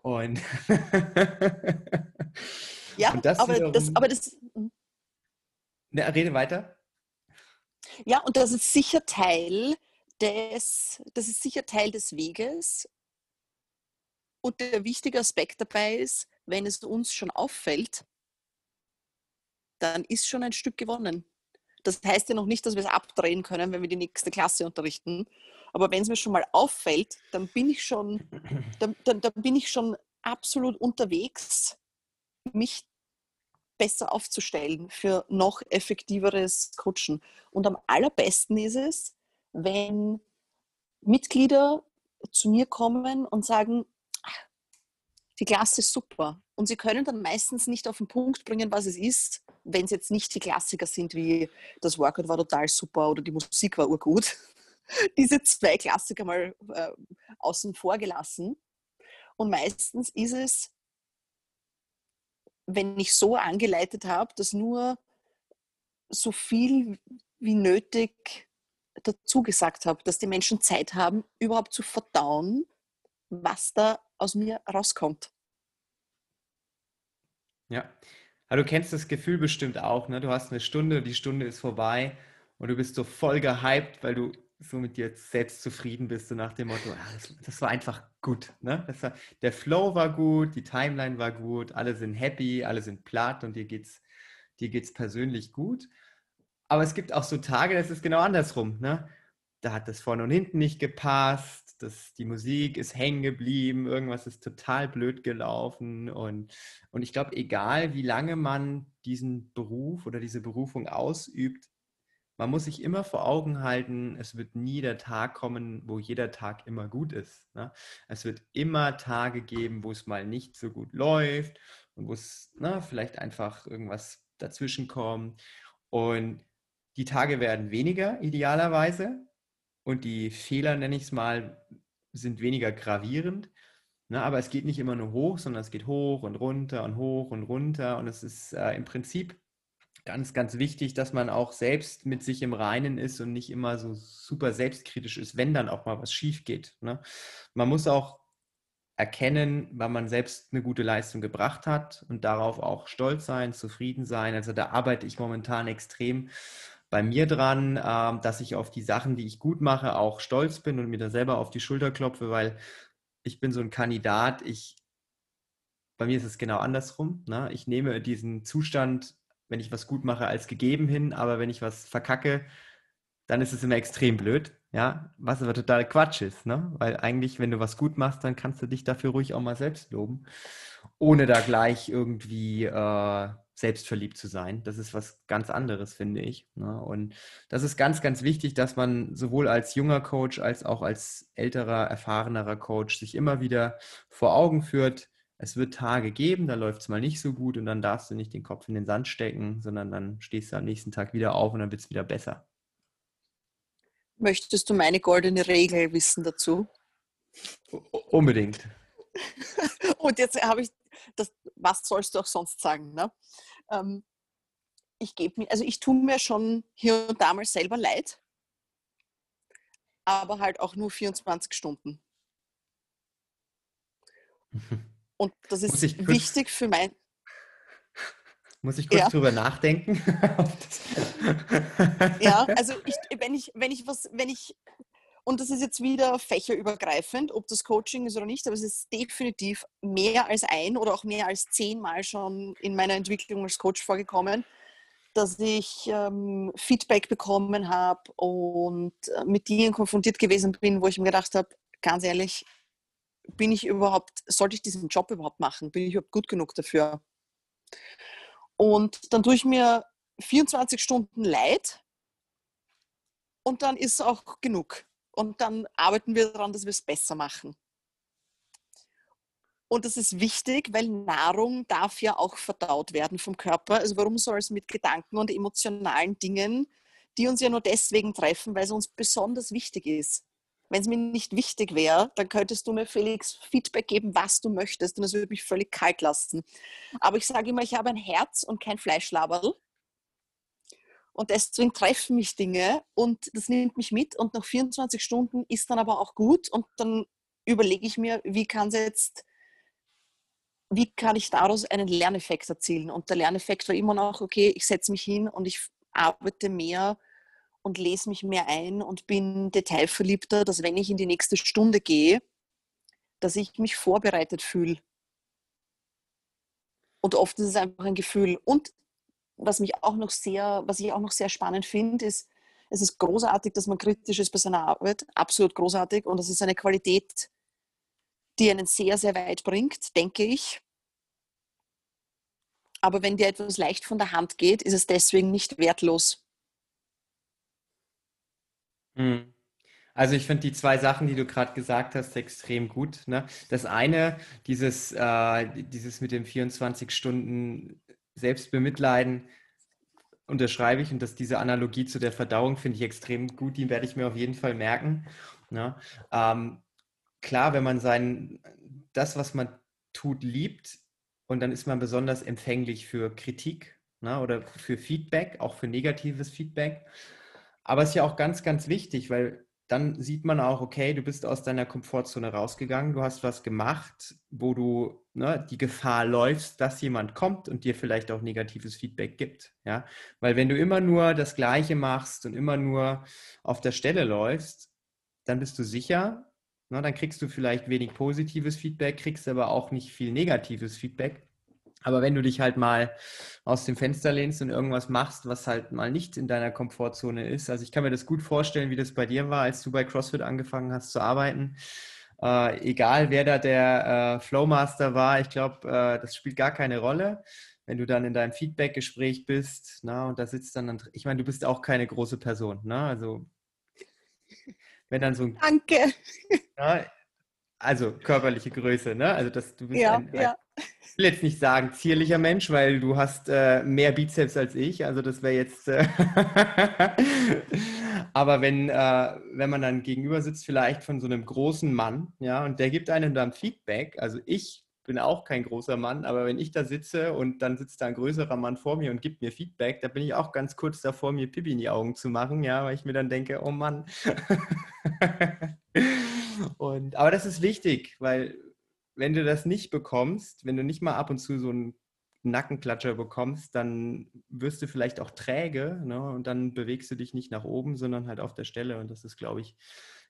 Und ja, und das aber, wiederum, das, aber das. Ne, rede weiter. Ja, und das ist sicher Teil des, das ist sicher Teil des Weges. Und der wichtige Aspekt dabei ist, wenn es uns schon auffällt, dann ist schon ein Stück gewonnen. Das heißt ja noch nicht, dass wir es abdrehen können, wenn wir die nächste Klasse unterrichten. Aber wenn es mir schon mal auffällt, dann bin ich schon, dann, dann, dann bin ich schon absolut unterwegs, mich besser aufzustellen für noch effektiveres Coachen. Und am allerbesten ist es, wenn Mitglieder zu mir kommen und sagen, die Klasse ist super. Und sie können dann meistens nicht auf den Punkt bringen, was es ist, wenn es jetzt nicht die Klassiker sind, wie das Workout war total super oder die Musik war urgut. Diese zwei Klassiker mal äh, außen vor gelassen. Und meistens ist es, wenn ich so angeleitet habe, dass nur so viel wie nötig dazu gesagt habe, dass die Menschen Zeit haben, überhaupt zu verdauen, was da aus mir rauskommt. Ja, aber du kennst das Gefühl bestimmt auch, ne? Du hast eine Stunde, die Stunde ist vorbei und du bist so voll gehypt, weil du so mit dir selbst zufrieden bist, so nach dem Motto, ja, das, das, war einfach gut. Ne? War, der Flow war gut, die Timeline war gut, alle sind happy, alle sind platt und dir geht's, dir geht's persönlich gut. Aber es gibt auch so Tage, das ist genau andersrum. Ne? Da hat das vorne und hinten nicht gepasst das, die Musik ist hängen geblieben, irgendwas ist total blöd gelaufen. Und, und ich glaube, egal wie lange man diesen Beruf oder diese Berufung ausübt, man muss sich immer vor Augen halten, es wird nie der Tag kommen, wo jeder Tag immer gut ist. Ne? Es wird immer Tage geben, wo es mal nicht so gut läuft und wo es na, vielleicht einfach irgendwas dazwischen kommt. Und die Tage werden weniger, idealerweise. und die Fehler, nenne ich es mal, sind weniger gravierend. Ne, aber es geht nicht immer nur hoch, sondern es geht hoch und runter und hoch und runter. Und es ist äh, im Prinzip ganz, ganz wichtig, dass man auch selbst mit sich im Reinen ist und nicht immer so super selbstkritisch ist, wenn dann auch mal was schief geht. Ne? Man muss auch erkennen, wann man selbst eine gute Leistung gebracht hat und darauf auch stolz sein, zufrieden sein. Also da arbeite ich momentan extrem bei mir dran, äh, dass ich auf die Sachen, die ich gut mache, auch stolz bin und mir da selber auf die Schulter klopfe, weil ich bin so ein Kandidat, ich, bei mir ist es genau andersrum. Ne? Ich nehme diesen Zustand, wenn ich was gut mache, als gegeben hin, aber wenn ich was verkacke, dann ist es immer extrem blöd. Ja, was aber total Quatsch ist, ne? Weil eigentlich, wenn du was gut machst, dann kannst du dich dafür ruhig auch mal selbst loben, ohne da gleich irgendwie äh, selbstverliebt zu sein. Das ist was ganz anderes, finde ich. Ne? Und das ist ganz, ganz wichtig, dass man sowohl als junger Coach als auch als älterer, erfahrenerer Coach sich immer wieder vor Augen führt, es wird Tage geben, da läuft es mal nicht so gut und dann darfst du nicht den Kopf in den Sand stecken, sondern dann stehst du am nächsten Tag wieder auf und dann wird es wieder besser. Möchtest du meine goldene Regel wissen dazu? Unbedingt. und jetzt habe ich das, was sollst du auch sonst sagen? Ne? Ähm, ich gebe mir, also ich tue mir schon hier und da mal selber leid, aber halt auch nur 24 Stunden. Und das ist wichtig für mein. Muss ich kurz ja. drüber nachdenken? ja, also ich, wenn ich, wenn ich was, wenn ich und das ist jetzt wieder fächerübergreifend, ob das Coaching ist oder nicht, aber es ist definitiv mehr als ein oder auch mehr als zehnmal schon in meiner Entwicklung als Coach vorgekommen, dass ich ähm, Feedback bekommen habe und äh, mit Dingen konfrontiert gewesen bin, wo ich mir gedacht habe, ganz ehrlich, bin ich überhaupt, sollte ich diesen Job überhaupt machen? Bin ich überhaupt gut genug dafür? Und dann tue ich mir 24 Stunden leid und dann ist auch genug und dann arbeiten wir daran, dass wir es besser machen. Und das ist wichtig, weil Nahrung darf ja auch verdaut werden vom Körper. Also warum soll es mit Gedanken und emotionalen Dingen, die uns ja nur deswegen treffen, weil es uns besonders wichtig ist. Wenn es mir nicht wichtig wäre, dann könntest du mir, Felix, Feedback geben, was du möchtest und das würde mich völlig kalt lassen. Aber ich sage immer, ich habe ein Herz und kein Fleischlaberl. Und deswegen treffen mich Dinge und das nimmt mich mit und nach 24 Stunden ist dann aber auch gut und dann überlege ich mir, wie kann es jetzt, wie kann ich daraus einen Lerneffekt erzielen? Und der Lerneffekt war immer noch, okay, ich setze mich hin und ich arbeite mehr und lese mich mehr ein und bin detailverliebter, dass wenn ich in die nächste Stunde gehe, dass ich mich vorbereitet fühle. Und oft ist es einfach ein Gefühl. Und was mich auch noch sehr, was ich auch noch sehr spannend finde, ist, es ist großartig, dass man kritisch ist bei seiner Arbeit, absolut großartig. Und das ist eine Qualität, die einen sehr, sehr weit bringt, denke ich. Aber wenn dir etwas leicht von der Hand geht, ist es deswegen nicht wertlos. Hm. Also ich finde die zwei Sachen, die du gerade gesagt hast, extrem gut. Ne? Das eine, dieses, äh, dieses mit dem 24 Stunden Selbstbemitleiden unterschreibe ich und dass diese Analogie zu der Verdauung finde ich extrem gut, die werde ich mir auf jeden Fall merken. Ja, ähm, klar, wenn man sein, das, was man tut, liebt und dann ist man besonders empfänglich für Kritik ne, oder für Feedback, auch für negatives Feedback. Aber es ist ja auch ganz, ganz wichtig, weil dann sieht man auch, okay, du bist aus deiner Komfortzone rausgegangen, du hast was gemacht, wo du ne, die Gefahr läufst, dass jemand kommt und dir vielleicht auch negatives Feedback gibt. Ja? Weil wenn du immer nur das Gleiche machst und immer nur auf der Stelle läufst, dann bist du sicher, ne, dann kriegst du vielleicht wenig positives Feedback, kriegst aber auch nicht viel negatives Feedback. Aber wenn du dich halt mal aus dem Fenster lehnst und irgendwas machst, was halt mal nicht in deiner Komfortzone ist, also ich kann mir das gut vorstellen, wie das bei dir war, als du bei CrossFit angefangen hast zu arbeiten. Äh, egal, wer da der äh, Flowmaster war, ich glaube, äh, das spielt gar keine Rolle. Wenn du dann in deinem Feedback-Gespräch bist, na, und da sitzt dann, ich meine, du bist auch keine große Person, ne? Also wenn dann so ein, Danke. Na, also körperliche Größe, ne? Also dass du bist Ja, ein, ein ja. ich will jetzt nicht sagen zierlicher Mensch, weil du hast äh, mehr Bizeps als ich. Also das wäre jetzt. Äh Aber wenn, äh, wenn man dann gegenüber sitzt, vielleicht von so einem großen Mann, ja, und der gibt einem dann Feedback. Also ich bin auch kein großer Mann, aber wenn ich da sitze und dann sitzt da ein größerer Mann vor mir und gibt mir Feedback, da bin ich auch ganz kurz davor, mir Pipi in die Augen zu machen, ja, weil ich mir dann denke, oh Mann. und, aber das ist wichtig, weil wenn du das nicht bekommst, wenn du nicht mal ab und zu so einen Nackenklatscher bekommst, dann wirst du vielleicht auch träge ne? und dann bewegst du dich nicht nach oben, sondern halt auf der Stelle. Und das ist, glaube ich,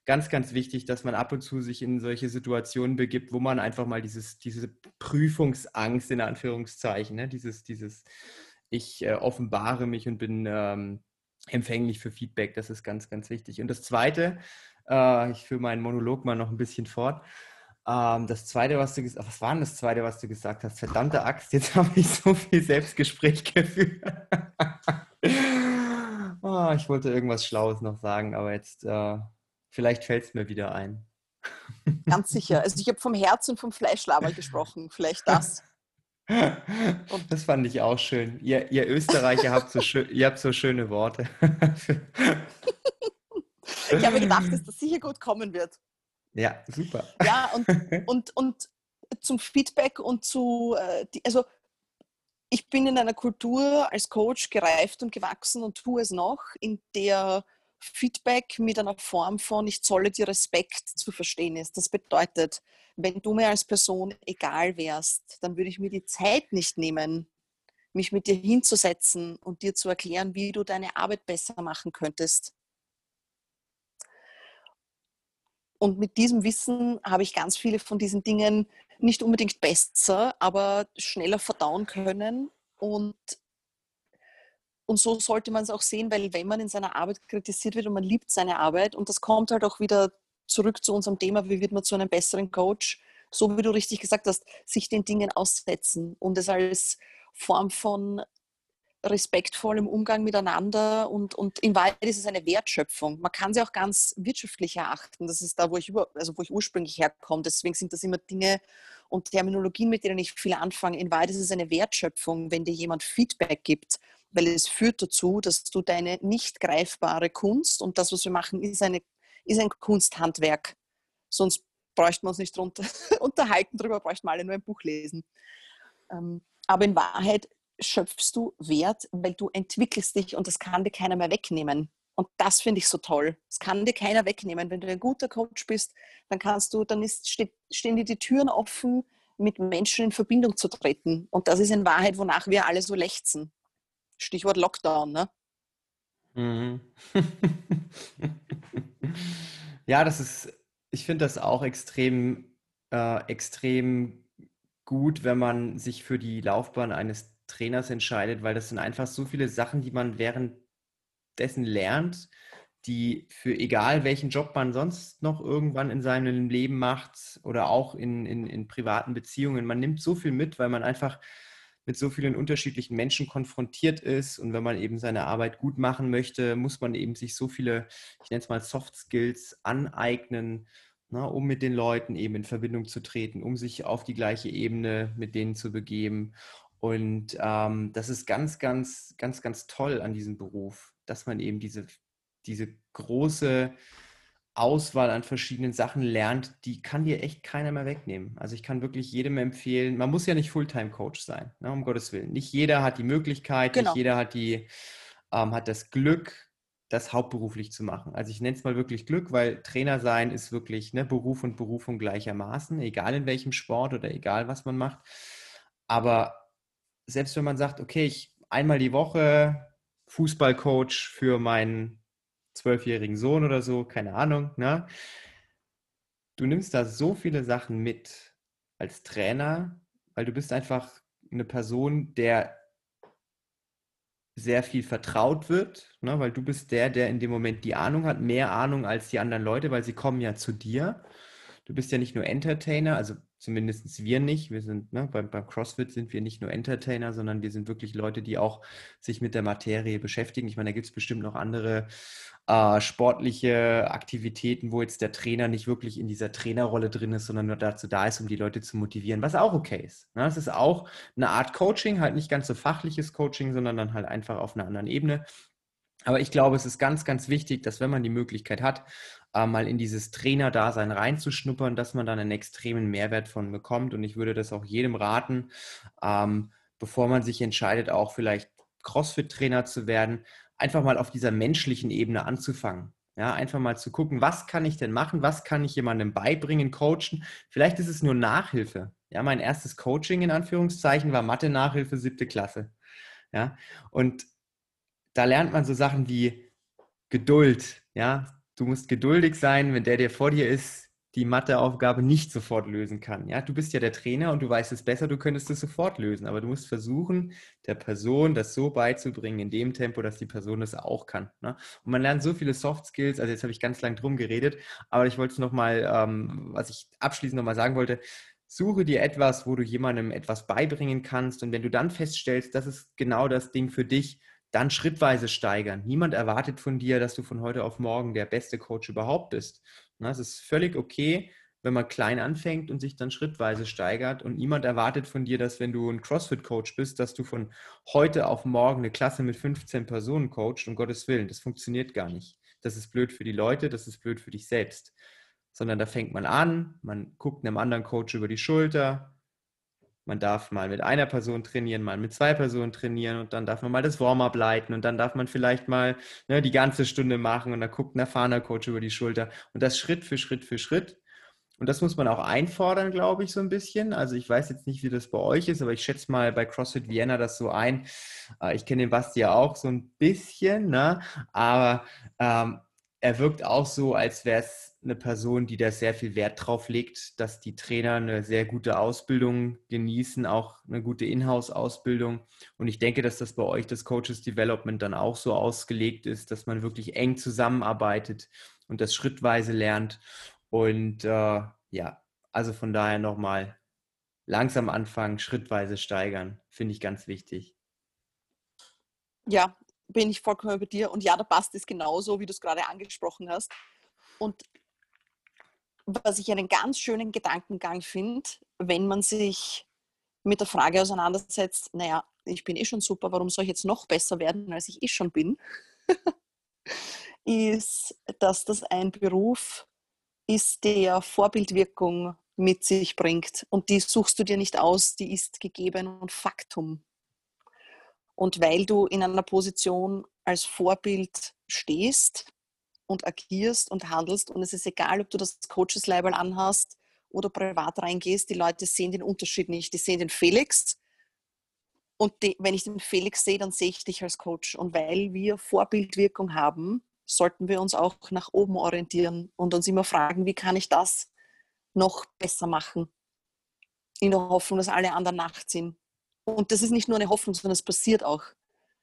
ganz, ganz wichtig, dass man ab und zu sich in solche Situationen begibt, wo man einfach mal dieses, diese Prüfungsangst in Anführungszeichen, ne? dieses, dieses ich äh, offenbare mich und bin ähm, empfänglich für Feedback, das ist ganz, ganz wichtig. Und das Zweite, äh, ich führe meinen Monolog mal noch ein bisschen fort, ähm, das zweite, was du gesagt was war denn das zweite, was du gesagt hast? Verdammte Axt, jetzt habe ich so viel Selbstgespräch geführt. oh, ich wollte irgendwas Schlaues noch sagen, aber jetzt äh, vielleicht fällt es mir wieder ein. Ganz sicher. Also ich habe vom Herz und vom Fleischlaber gesprochen. Vielleicht das. Und das fand ich auch schön. Ihr, ihr Österreicher habt so, schön, ihr habt so schöne Worte. Ich habe gedacht, dass das sicher gut kommen wird. Ja, super. Ja, und, und, und zum Feedback und zu, äh, also ich bin in einer Kultur als Coach gereift und gewachsen und tue es noch, in der Feedback mit einer Form von ich zolle dir Respekt zu verstehen ist. Das bedeutet, wenn du mir als Person egal wärst, dann würde ich mir die Zeit nicht nehmen, mich mit dir hinzusetzen und dir zu erklären, wie du deine Arbeit besser machen könntest. Und mit diesem Wissen habe ich ganz viele von diesen Dingen nicht unbedingt besser, aber schneller verdauen können. Und, und so sollte man es auch sehen, weil wenn man in seiner Arbeit kritisiert wird und man liebt seine Arbeit, und das kommt halt auch wieder zurück zu unserem Thema, wie wird man zu einem besseren Coach, so wie du richtig gesagt hast, sich den Dingen aussetzen und es als Form von respektvollem Umgang miteinander und, und in Wahrheit ist es eine Wertschöpfung. Man kann sie auch ganz wirtschaftlich erachten. Das ist da, wo ich, über, also wo ich ursprünglich herkomme. Deswegen sind das immer Dinge und Terminologien, mit denen ich viel anfange. In Wahrheit ist es eine Wertschöpfung, wenn dir jemand Feedback gibt, weil es führt dazu, dass du deine nicht greifbare Kunst und das, was wir machen, ist, eine, ist ein Kunsthandwerk. Sonst bräuchten wir uns nicht drunter unterhalten, darüber bräuchten wir alle nur ein Buch lesen. Ähm, aber in Wahrheit schöpfst du Wert, weil du entwickelst dich und das kann dir keiner mehr wegnehmen. Und das finde ich so toll. Das kann dir keiner wegnehmen. Wenn du ein guter Coach bist, dann kannst du, dann ist, stehen dir die Türen offen, mit Menschen in Verbindung zu treten. Und das ist in Wahrheit, wonach wir alle so lechzen. Stichwort Lockdown, ne? Mhm. ja, das ist, ich finde das auch extrem, äh, extrem gut, wenn man sich für die Laufbahn eines Trainers entscheidet, weil das sind einfach so viele Sachen, die man währenddessen lernt, die für egal welchen Job man sonst noch irgendwann in seinem Leben macht oder auch in, in, in privaten Beziehungen, man nimmt so viel mit, weil man einfach mit so vielen unterschiedlichen Menschen konfrontiert ist und wenn man eben seine Arbeit gut machen möchte, muss man eben sich so viele, ich nenne es mal Soft Skills aneignen, ne, um mit den Leuten eben in Verbindung zu treten, um sich auf die gleiche Ebene mit denen zu begeben. Und ähm, das ist ganz, ganz, ganz, ganz toll an diesem Beruf, dass man eben diese, diese große Auswahl an verschiedenen Sachen lernt, die kann dir echt keiner mehr wegnehmen. Also ich kann wirklich jedem empfehlen, man muss ja nicht Fulltime-Coach sein, ne, um Gottes Willen. Nicht jeder hat die Möglichkeit, genau. nicht jeder hat, die, ähm, hat das Glück, das hauptberuflich zu machen. Also ich nenne es mal wirklich Glück, weil Trainer sein ist wirklich ne, Beruf und Berufung gleichermaßen, egal in welchem Sport oder egal was man macht. Aber selbst wenn man sagt, okay, ich einmal die Woche Fußballcoach für meinen zwölfjährigen Sohn oder so, keine Ahnung, ne? Du nimmst da so viele Sachen mit als Trainer, weil du bist einfach eine Person, der sehr viel vertraut wird, ne? weil du bist der, der in dem Moment die Ahnung hat, mehr Ahnung als die anderen Leute, weil sie kommen ja zu dir. Du bist ja nicht nur Entertainer, also Zumindest wir nicht. Wir sind, ne, beim, beim CrossFit sind wir nicht nur Entertainer, sondern wir sind wirklich Leute, die auch sich mit der Materie beschäftigen. Ich meine, da gibt es bestimmt noch andere äh, sportliche Aktivitäten, wo jetzt der Trainer nicht wirklich in dieser Trainerrolle drin ist, sondern nur dazu da ist, um die Leute zu motivieren, was auch okay ist. Ne? Das ist auch eine Art Coaching, halt nicht ganz so fachliches Coaching, sondern dann halt einfach auf einer anderen Ebene. Aber ich glaube, es ist ganz, ganz wichtig, dass wenn man die Möglichkeit hat, äh, mal in dieses Trainerdasein reinzuschnuppern, dass man dann einen extremen Mehrwert von bekommt. Und ich würde das auch jedem raten, ähm, bevor man sich entscheidet, auch vielleicht CrossFit-Trainer zu werden, einfach mal auf dieser menschlichen Ebene anzufangen. Ja, einfach mal zu gucken, was kann ich denn machen? Was kann ich jemandem beibringen, coachen? Vielleicht ist es nur Nachhilfe. Ja, mein erstes Coaching in Anführungszeichen war Mathe-Nachhilfe siebte Klasse. Ja, und da lernt man so Sachen wie Geduld. Ja, du musst geduldig sein, wenn der, der vor dir ist, die Matheaufgabe nicht sofort lösen kann. Ja, du bist ja der Trainer und du weißt es besser, du könntest es sofort lösen, aber du musst versuchen, der Person das so beizubringen in dem Tempo, dass die Person das auch kann. Ne? Und man lernt so viele Soft Skills. Also jetzt habe ich ganz lang drum geredet, aber ich wollte es noch mal, ähm, was ich abschließend noch mal sagen wollte. Suche dir etwas, wo du jemandem etwas beibringen kannst und wenn du dann feststellst, das ist genau das Ding für dich, dann schrittweise steigern. Niemand erwartet von dir, dass du von heute auf morgen der beste Coach überhaupt bist. Es ist völlig okay, wenn man klein anfängt und sich dann schrittweise steigert. Und niemand erwartet von dir, dass wenn du ein CrossFit-Coach bist, dass du von heute auf morgen eine Klasse mit 15 Personen coachst, um Gottes Willen. Das funktioniert gar nicht. Das ist blöd für die Leute, das ist blöd für dich selbst. Sondern da fängt man an, man guckt einem anderen Coach über die Schulter, man darf mal mit einer Person trainieren, mal mit zwei Personen trainieren und dann darf man mal das Warm-up leiten und dann darf man vielleicht mal ne, die ganze Stunde machen und dann guckt ein erfahrener Coach über die Schulter und das Schritt für Schritt für Schritt. Und das muss man auch einfordern, glaube ich, so ein bisschen. Also ich weiß jetzt nicht, wie das bei euch ist, aber ich schätze mal bei CrossFit Vienna das so ein. Äh, ich kenne den Basti ja auch so ein bisschen, ne? aber ähm, er wirkt auch so, als wäre es eine Person, die da sehr viel Wert drauf legt, dass die Trainer eine sehr gute Ausbildung genießen, auch eine gute Inhouse-Ausbildung. Und ich denke, dass das bei euch das Coaches Development dann auch so ausgelegt ist, dass man wirklich eng zusammenarbeitet und das schrittweise lernt. Und äh, ja, also von daher nochmal langsam anfangen, schrittweise steigern, finde ich ganz wichtig. Ja, bin ich vollkommen bei dir. Und ja, da passt es genauso, wie du es gerade angesprochen hast. Und was ich einen ganz schönen Gedankengang finde, wenn man sich mit der Frage auseinandersetzt, naja, ich bin eh schon super, warum soll ich jetzt noch besser werden, als ich eh schon bin, ist, dass das ein Beruf ist, der Vorbildwirkung mit sich bringt. Und die suchst du dir nicht aus, die ist gegeben und Faktum. Und weil du in einer Position als Vorbild stehst und agierst und handelst, und es ist egal, ob du das Coaches-Label anhast oder privat reingehst, die Leute sehen den Unterschied nicht. Die sehen den Felix. Und die, wenn ich den Felix sehe, dann sehe ich dich als Coach. Und weil wir Vorbildwirkung haben, sollten wir uns auch nach oben orientieren und uns immer fragen, wie kann ich das noch besser machen? In der Hoffnung, dass alle anderen nachziehen. Und das ist nicht nur eine Hoffnung, sondern es passiert auch.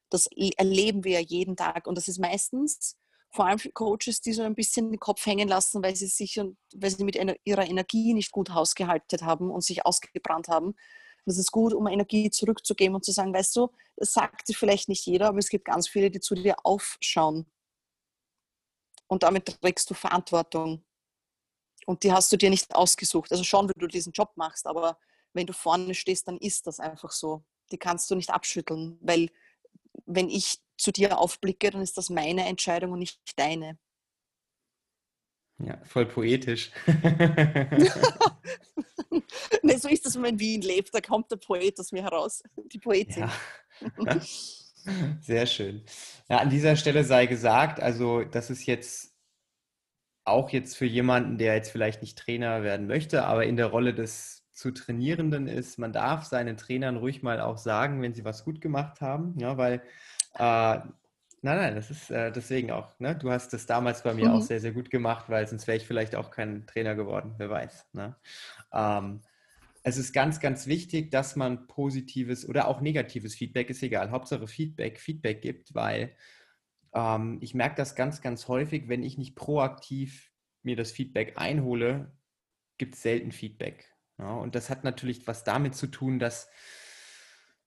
Das erleben wir ja jeden Tag. Und das ist meistens vor allem Coaches, die so ein bisschen den Kopf hängen lassen, weil sie sich und weil sie mit ihrer Energie nicht gut hausgehalten haben und sich ausgebrannt haben. Das ist gut, um Energie zurückzugeben und zu sagen, weißt du, das sagt dir vielleicht nicht jeder, aber es gibt ganz viele, die zu dir aufschauen. Und damit trägst du Verantwortung. Und die hast du dir nicht ausgesucht. Also schon, wenn du diesen Job machst, aber wenn du vorne stehst, dann ist das einfach so. Die kannst du nicht abschütteln, weil wenn ich zu dir aufblicke, dann ist das meine Entscheidung und nicht deine. Ja, voll poetisch. nee, so ist das, wenn man in Wien lebt, da kommt der Poet aus mir heraus, die Poetin. Ja. Sehr schön. Ja, an dieser Stelle sei gesagt, also das ist jetzt auch jetzt für jemanden, der jetzt vielleicht nicht Trainer werden möchte, aber in der Rolle des zu Trainierenden ist, man darf seinen Trainern ruhig mal auch sagen, wenn sie was gut gemacht haben, ja, weil äh, Nein, nein, das ist äh, deswegen auch. Ne? Du hast das damals bei mir mhm. auch sehr, sehr gut gemacht, weil sonst wäre ich vielleicht auch kein Trainer geworden, wer weiß. Ne? Ähm, es ist ganz, ganz wichtig, dass man positives oder auch negatives Feedback, ist egal, Hauptsache Feedback, Feedback gibt, weil ähm, ich merke das ganz, ganz häufig, wenn ich nicht proaktiv mir das Feedback einhole, gibt es selten Feedback. Ja, und das hat natürlich was damit zu tun, dass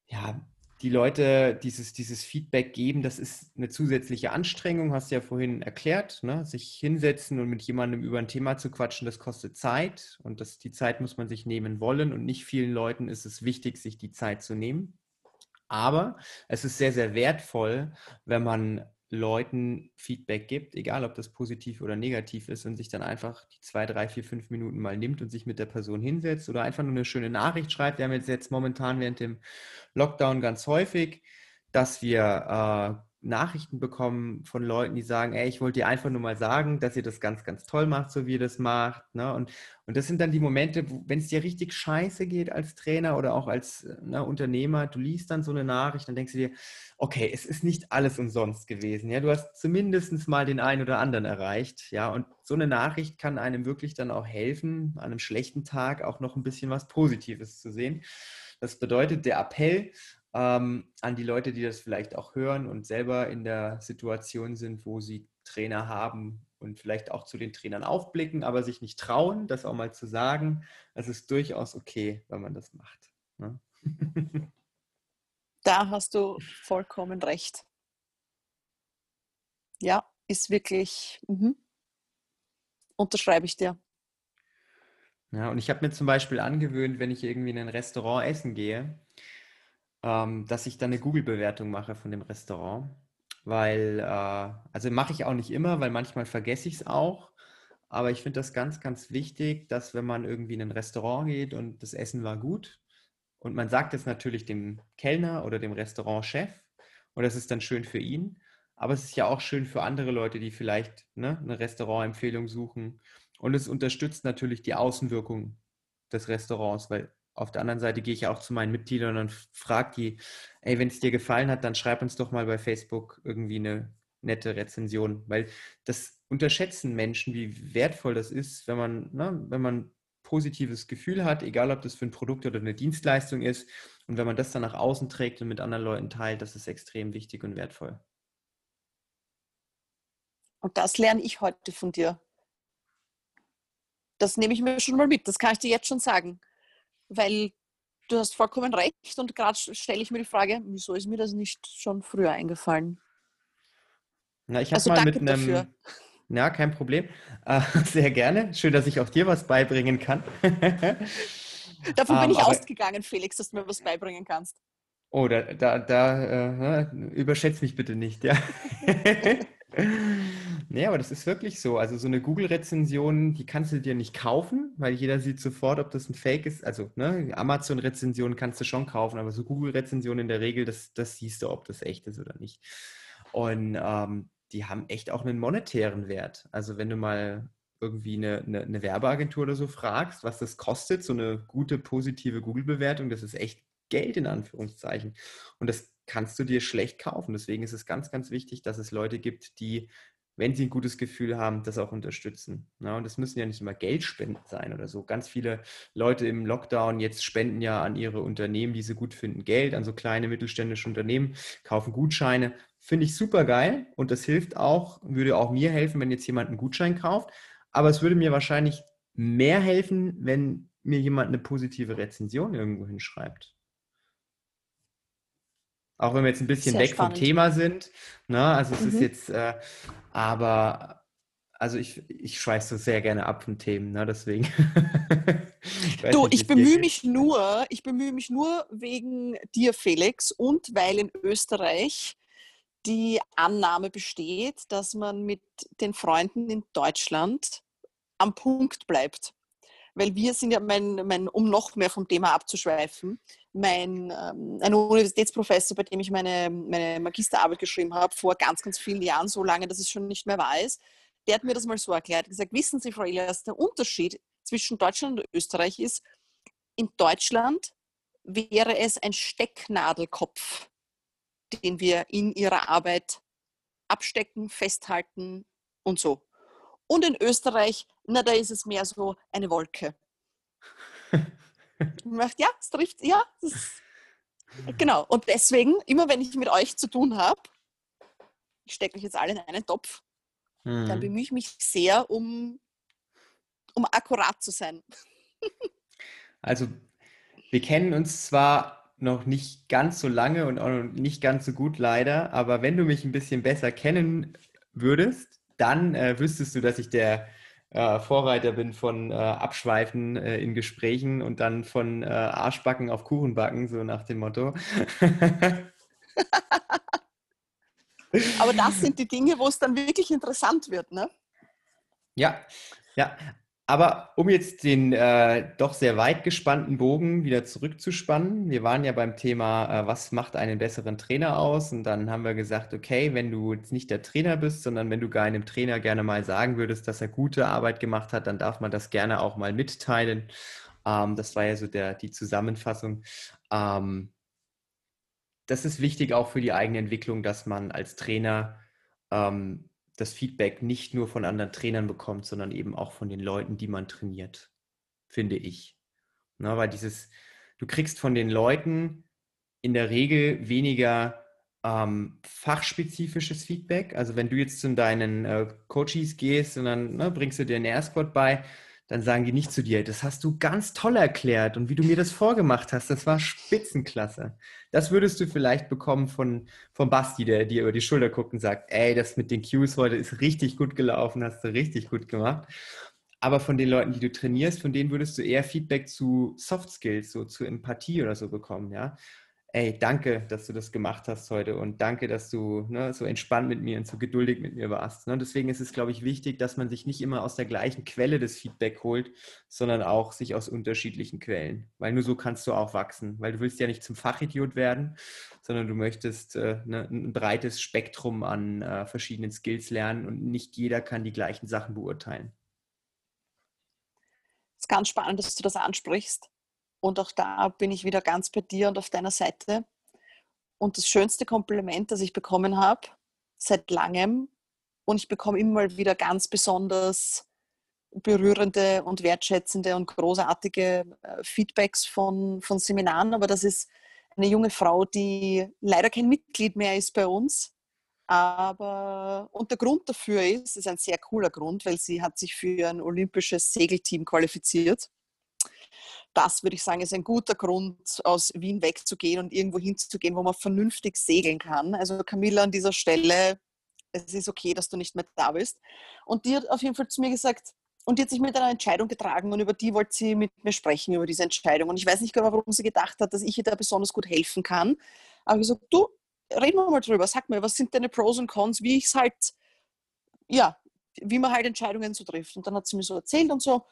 ja, die Leute dieses, dieses Feedback geben, das ist eine zusätzliche Anstrengung, hast du ja vorhin erklärt. Ne? Sich hinsetzen und mit jemandem über ein Thema zu quatschen, das kostet Zeit und das, die Zeit muss man sich nehmen wollen und nicht vielen Leuten ist es wichtig, sich die Zeit zu nehmen. Aber es ist sehr, sehr wertvoll, wenn man Leuten Feedback gibt, egal ob das positiv oder negativ ist, und sich dann einfach die zwei, drei, vier, fünf Minuten mal nimmt und sich mit der Person hinsetzt oder einfach nur eine schöne Nachricht schreibt. Wir haben jetzt, jetzt momentan während dem Lockdown ganz häufig, dass wir äh, Nachrichten bekommen von Leuten, die sagen, ey, ich wollte dir einfach nur mal sagen, dass ihr das ganz, ganz toll macht, so wie ihr das macht. Ne? Und, und das sind dann die Momente, wenn es dir richtig scheiße geht als Trainer oder auch als ne, Unternehmer, du liest dann so eine Nachricht, dann denkst du dir, okay, es ist nicht alles umsonst gewesen. Ja, du hast zumindest mal den einen oder anderen erreicht. Ja, und so eine Nachricht kann einem wirklich dann auch helfen, an einem schlechten Tag auch noch ein bisschen was Positives zu sehen. Das bedeutet, der Appell ähm, an die Leute, die das vielleicht auch hören und selber in der Situation sind, wo sie Trainer haben und vielleicht auch zu den Trainern aufblicken, aber sich nicht trauen, das auch mal zu sagen. Es ist durchaus okay, wenn man das macht. Ne? Da hast du vollkommen recht. Ja, ist wirklich, mhm. unterschreibe ich dir. Ja, und ich habe mir zum Beispiel angewöhnt, wenn ich irgendwie in ein Restaurant essen gehe, ähm, dass ich dann eine Google-Bewertung mache von dem Restaurant. Weil, äh, also mache ich auch nicht immer, weil manchmal vergesse ich es auch. Aber ich finde das ganz, ganz wichtig, dass wenn man irgendwie in ein Restaurant geht und das Essen war gut und man sagt es natürlich dem Kellner oder dem Restaurantchef und das ist dann schön für ihn, aber es ist ja auch schön für andere Leute, die vielleicht ne, eine Restaurantempfehlung suchen und es unterstützt natürlich die Außenwirkung des Restaurants, weil auf der anderen Seite gehe ich auch zu meinen Mitgliedern und frage die, ey, wenn es dir gefallen hat, dann schreib uns doch mal bei Facebook irgendwie eine nette Rezension, weil das unterschätzen Menschen, wie wertvoll das ist, wenn man, ne, wenn man positives Gefühl hat, egal ob das für ein Produkt oder eine Dienstleistung ist. Und wenn man das dann nach außen trägt und mit anderen Leuten teilt, das ist extrem wichtig und wertvoll. Und das lerne ich heute von dir. Das nehme ich mir schon mal mit, das kann ich dir jetzt schon sagen weil du hast vollkommen recht und gerade stelle ich mir die Frage, wieso ist mir das nicht schon früher eingefallen? Na, ich habe also mal mit einem. Dafür. Ja, kein Problem. Äh, sehr gerne. Schön, dass ich auch dir was beibringen kann. Davon bin um, ich ausgegangen, Felix, dass du mir was beibringen kannst. Oh, da, da, da äh, überschätzt mich bitte nicht, ja. nee, aber das ist wirklich so. Also so eine Google-Rezension, die kannst du dir nicht kaufen, weil jeder sieht sofort, ob das ein Fake ist. Also ne, Amazon-Rezensionen kannst du schon kaufen, aber so Google-Rezensionen in der Regel, das, das siehst du, ob das echt ist oder nicht. Und ähm, die haben echt auch einen monetären Wert. Also wenn du mal irgendwie eine, eine, eine Werbeagentur oder so fragst, was das kostet, so eine gute, positive Google-Bewertung, das ist echt Geld in Anführungszeichen. Und das kannst du dir schlecht kaufen. Deswegen ist es ganz, ganz wichtig, dass es Leute gibt, die, wenn sie ein gutes Gefühl haben, das auch unterstützen. Ja, und das müssen ja nicht immer Geldspenden sein oder so. Ganz viele Leute im Lockdown jetzt spenden ja an ihre Unternehmen, die sie gut finden, Geld, an so kleine mittelständische Unternehmen, kaufen Gutscheine. Finde ich super geil und das hilft auch, würde auch mir helfen, wenn jetzt jemand einen Gutschein kauft. Aber es würde mir wahrscheinlich mehr helfen, wenn mir jemand eine positive Rezension irgendwo hinschreibt. Auch wenn wir jetzt ein bisschen Sehr weg spannend. vom Thema sind. Ne? Also es mhm. ist jetzt, äh, aber also ich, ich schweiße sehr gerne ab von Themen, ne? deswegen. ich du, nicht, ich bemühe mich nur, ich bemühe mich nur wegen dir, Felix, und weil in Österreich die Annahme besteht, dass man mit den Freunden in Deutschland am Punkt bleibt. Weil wir sind ja, mein, mein, um noch mehr vom Thema abzuschweifen, mein ähm, ein Universitätsprofessor, bei dem ich meine, meine Magisterarbeit geschrieben habe, vor ganz, ganz vielen Jahren, so lange, dass es schon nicht mehr weiß, der hat mir das mal so erklärt, gesagt, wissen Sie, Frau Elias, der Unterschied zwischen Deutschland und Österreich ist, in Deutschland wäre es ein Stecknadelkopf, den wir in ihrer Arbeit abstecken, festhalten und so. Und in Österreich, na, da ist es mehr so eine Wolke. Macht, ja, es trifft, ja. Ist, genau. Und deswegen, immer wenn ich mit euch zu tun habe, ich stecke euch jetzt alle in einen Topf, mhm. dann bemühe ich mich sehr, um, um akkurat zu sein. Also wir kennen uns zwar noch nicht ganz so lange und auch nicht ganz so gut leider, aber wenn du mich ein bisschen besser kennen würdest, dann äh, wüsstest du, dass ich der äh, Vorreiter bin von äh, Abschweifen äh, in Gesprächen und dann von äh, Arschbacken auf Kuchenbacken, so nach dem Motto. Aber das sind die Dinge, wo es dann wirklich interessant wird, ne? Ja, ja. Aber um jetzt den äh, doch sehr weit gespannten Bogen wieder zurückzuspannen, wir waren ja beim Thema, äh, was macht einen besseren Trainer aus? Und dann haben wir gesagt, okay, wenn du jetzt nicht der Trainer bist, sondern wenn du gar einem Trainer gerne mal sagen würdest, dass er gute Arbeit gemacht hat, dann darf man das gerne auch mal mitteilen. Ähm, das war ja so der, die Zusammenfassung. Ähm, das ist wichtig auch für die eigene Entwicklung, dass man als Trainer ähm, das Feedback nicht nur von anderen Trainern bekommt, sondern eben auch von den Leuten, die man trainiert, finde ich. Na, weil dieses, du kriegst von den Leuten in der Regel weniger ähm, fachspezifisches Feedback. Also wenn du jetzt zu deinen äh, Coaches gehst und dann ne, bringst du dir einen Airspot bei, dann sagen die nicht zu dir, das hast du ganz toll erklärt und wie du mir das vorgemacht hast, das war Spitzenklasse. Das würdest du vielleicht bekommen von, von Basti, der dir über die Schulter guckt und sagt, ey, das mit den Cues heute ist richtig gut gelaufen, hast du richtig gut gemacht. Aber von den Leuten, die du trainierst, von denen würdest du eher Feedback zu Soft Skills, so zu Empathie oder so bekommen, ja ey, danke, dass du das gemacht hast heute und danke, dass du ne, so entspannt mit mir und so geduldig mit mir warst. Ne? Deswegen ist es, glaube ich, wichtig, dass man sich nicht immer aus der gleichen Quelle das Feedback holt, sondern auch sich aus unterschiedlichen Quellen. Weil nur so kannst du auch wachsen. Weil du willst ja nicht zum Fachidiot werden, sondern du möchtest äh, ne, ein breites Spektrum an äh, verschiedenen Skills lernen und nicht jeder kann die gleichen Sachen beurteilen. Es ist ganz spannend, dass du das ansprichst und auch da bin ich wieder ganz bei dir und auf deiner Seite. Und das schönste Kompliment, das ich bekommen habe, seit langem, und ich bekomme immer wieder ganz besonders berührende und wertschätzende und großartige äh, Feedbacks von, von Seminaren, aber das ist eine junge Frau, die leider kein Mitglied mehr ist bei uns. Aber und der Grund dafür ist, ist ein sehr cooler Grund, weil sie hat sich für ein olympisches Segelteam qualifiziert das würde ich sagen, ist ein guter Grund, aus Wien wegzugehen und irgendwo hinzugehen, wo man vernünftig segeln kann. Also Camilla an dieser Stelle, es ist okay, dass du nicht mehr da bist. Und die hat auf jeden Fall zu mir gesagt, und die hat sich mit einer Entscheidung getragen und über die wollte sie mit mir sprechen, über diese Entscheidung. Und ich weiß nicht genau, warum sie gedacht hat, dass ich ihr da besonders gut helfen kann. Aber ich gesagt, du, reden wir mal drüber, sag mir, was sind deine Pros und Cons, wie ich es halt, ja, wie man halt Entscheidungen so trifft. Und dann hat sie mir so erzählt und so.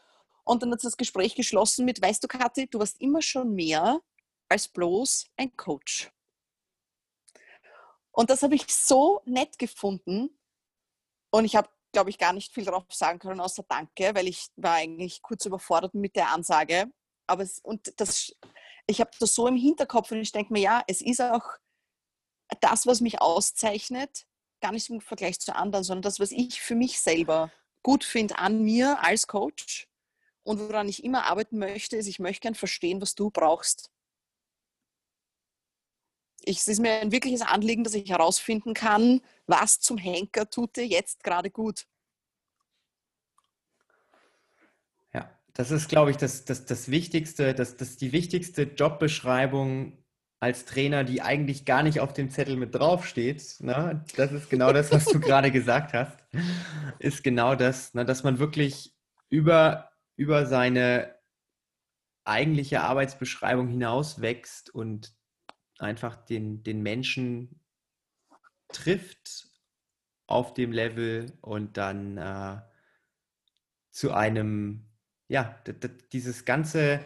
Und dann hat sie das Gespräch geschlossen mit, weißt du, Kathi, du warst immer schon mehr als bloß ein Coach. Und das habe ich so nett gefunden. Und ich habe, glaube ich, gar nicht viel darauf sagen können, außer Danke, weil ich war eigentlich kurz überfordert mit der Ansage. Aber es, und das, ich habe das so im Hinterkopf und ich denke mir, ja, es ist auch das, was mich auszeichnet, gar nicht im Vergleich zu anderen, sondern das, was ich für mich selber gut finde an mir als Coach und woran ich immer arbeiten möchte, ist, ich möchte gern verstehen, was du brauchst. Ich, es ist mir ein wirkliches Anliegen, dass ich herausfinden kann, was zum Henker tut dir jetzt gerade gut. Ja, das ist, glaube ich, das, das, das Wichtigste, das, das die wichtigste Jobbeschreibung als Trainer, die eigentlich gar nicht auf dem Zettel mit draufsteht. Ne? Das ist genau das, was du gerade gesagt hast. Ist genau das, ne? dass man wirklich über über seine eigentliche Arbeitsbeschreibung hinaus wächst und einfach den, den Menschen trifft auf dem Level und dann äh, zu einem, ja, dieses ganze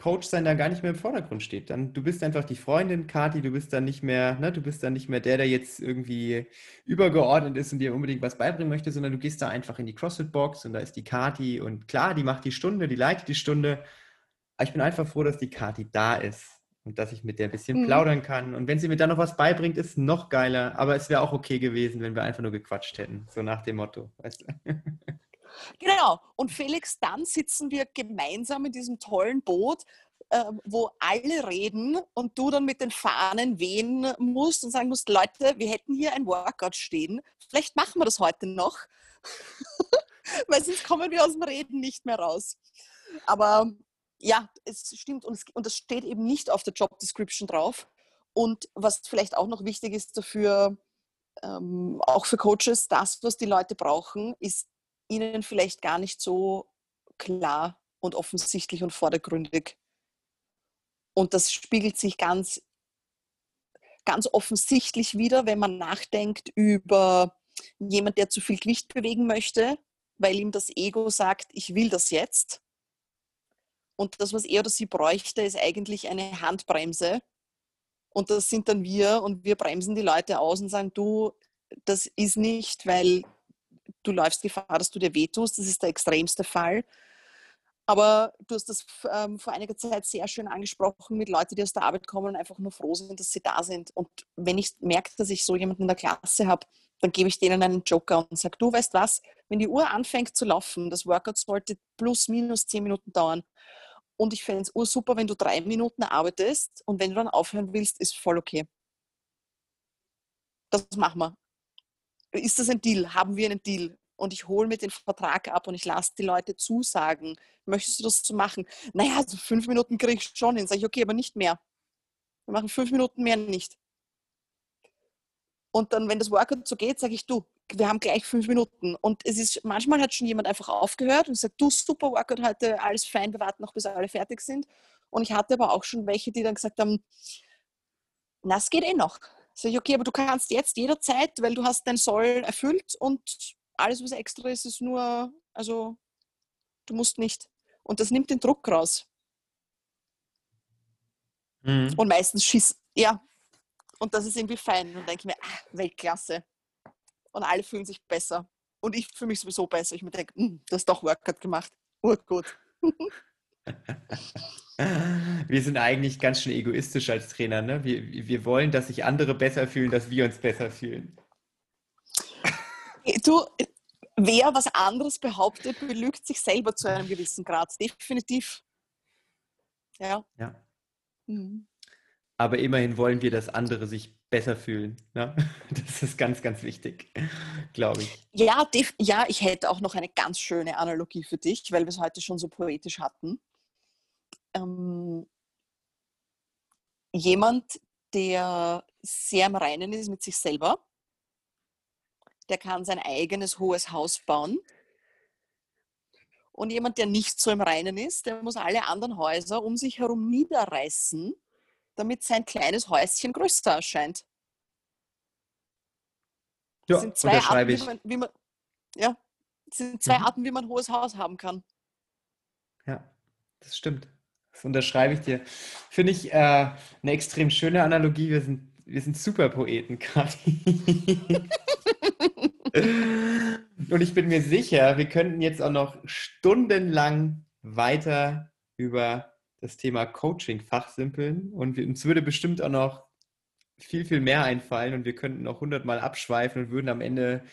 Coach sein da gar nicht mehr im Vordergrund steht. Dann, du bist einfach die Freundin, Kati, du bist dann nicht mehr, ne, du bist dann nicht mehr der, der jetzt irgendwie übergeordnet ist und dir unbedingt was beibringen möchte, sondern du gehst da einfach in die CrossFit-Box und da ist die Kati und klar, die macht die Stunde, die leitet die Stunde. Aber ich bin einfach froh, dass die Kati da ist und dass ich mit der ein bisschen mhm. plaudern kann. Und wenn sie mir dann noch was beibringt, ist noch geiler. Aber es wäre auch okay gewesen, wenn wir einfach nur gequatscht hätten, so nach dem Motto, weißt du? Genau. Und Felix, dann sitzen wir gemeinsam in diesem tollen Boot, äh, wo alle reden und du dann mit den Fahnen wehen musst und sagen musst, Leute, wir hätten hier ein Workout stehen. Vielleicht machen wir das heute noch. Weil sonst kommen wir aus dem Reden nicht mehr raus. Aber ja, es stimmt und, es, und das steht eben nicht auf der Job Description drauf. Und was vielleicht auch noch wichtig ist dafür, ähm, auch für Coaches, das, was die Leute brauchen, ist ihnen vielleicht gar nicht so klar und offensichtlich und vordergründig. Und das spiegelt sich ganz, ganz offensichtlich wieder, wenn man nachdenkt über jemand, der zu viel Gewicht bewegen möchte, weil ihm das Ego sagt, ich will das jetzt. Und das, was er oder sie bräuchte, ist eigentlich eine Handbremse. Und das sind dann wir und wir bremsen die Leute aus und sagen, du, das ist nicht, weil du läufst Gefahr, dass du dir wehtust. Das ist der extremste Fall. Aber du hast das ähm, vor einiger Zeit sehr schön angesprochen mit Leuten, die aus der Arbeit kommen und einfach nur froh sind, dass sie da sind. Und wenn ich merke, dass ich so jemanden in der Klasse habe, dann gebe ich denen einen Joker und sage, du weißt was, wenn die Uhr anfängt zu laufen, das Workout sollte plus minus zehn Minuten dauern. Und ich fände es super, wenn du drei Minuten arbeitest und wenn du dann aufhören willst, ist voll okay. Das machen wir. Ist das ein Deal? Haben wir einen Deal? Und ich hole mir den Vertrag ab und ich lasse die Leute zusagen. Möchtest du das so machen? Naja, also fünf Minuten kriege ich schon hin. Sage ich, okay, aber nicht mehr. Wir machen fünf Minuten mehr nicht. Und dann, wenn das Workout so geht, sage ich, du, wir haben gleich fünf Minuten. Und es ist, manchmal hat schon jemand einfach aufgehört und sagt, du, super Workout heute, alles fein, wir warten noch, bis alle fertig sind. Und ich hatte aber auch schon welche, die dann gesagt haben, na, es geht eh noch. Sag ich, okay, aber du kannst jetzt jederzeit, weil du hast dein Soll erfüllt und alles, was extra ist, ist nur, also du musst nicht. Und das nimmt den Druck raus. Mhm. Und meistens schießt, ja, und das ist irgendwie fein. Und denke ich mir, ah, Weltklasse. Und alle fühlen sich besser. Und ich fühle mich sowieso besser. Ich mir denke, hm, du hast doch Workout gemacht. Urgut. wir sind eigentlich ganz schön egoistisch als Trainer. Ne? Wir, wir wollen, dass sich andere besser fühlen, dass wir uns besser fühlen. Du, wer was anderes behauptet, belügt sich selber zu einem gewissen Grad. Definitiv. Ja. ja. Mhm aber immerhin wollen wir, dass andere sich besser fühlen. Ne? Das ist ganz, ganz wichtig, glaube ich. Ja, ja, ich hätte auch noch eine ganz schöne Analogie für dich, weil wir es heute schon so poetisch hatten. Ähm, jemand, der sehr im Reinen ist mit sich selber, der kann sein eigenes hohes Haus bauen. Und jemand, der nicht so im Reinen ist, der muss alle anderen Häuser um sich herum niederreißen damit sein kleines Häuschen größer erscheint. Ja, das sind zwei Arten, wie man, wie man, ja, das sind zwei mhm. Arten, wie man ein hohes Haus haben kann. Ja, das stimmt. Das unterschreibe ich dir. Finde ich äh, eine extrem schöne Analogie. Wir sind, wir sind Superpoeten, Kathi. Und ich bin mir sicher, wir könnten jetzt auch noch stundenlang weiter über das Thema Coaching fachsimpeln und uns würde bestimmt auch noch viel, viel mehr einfallen und wir könnten noch hundertmal abschweifen und würden am Ende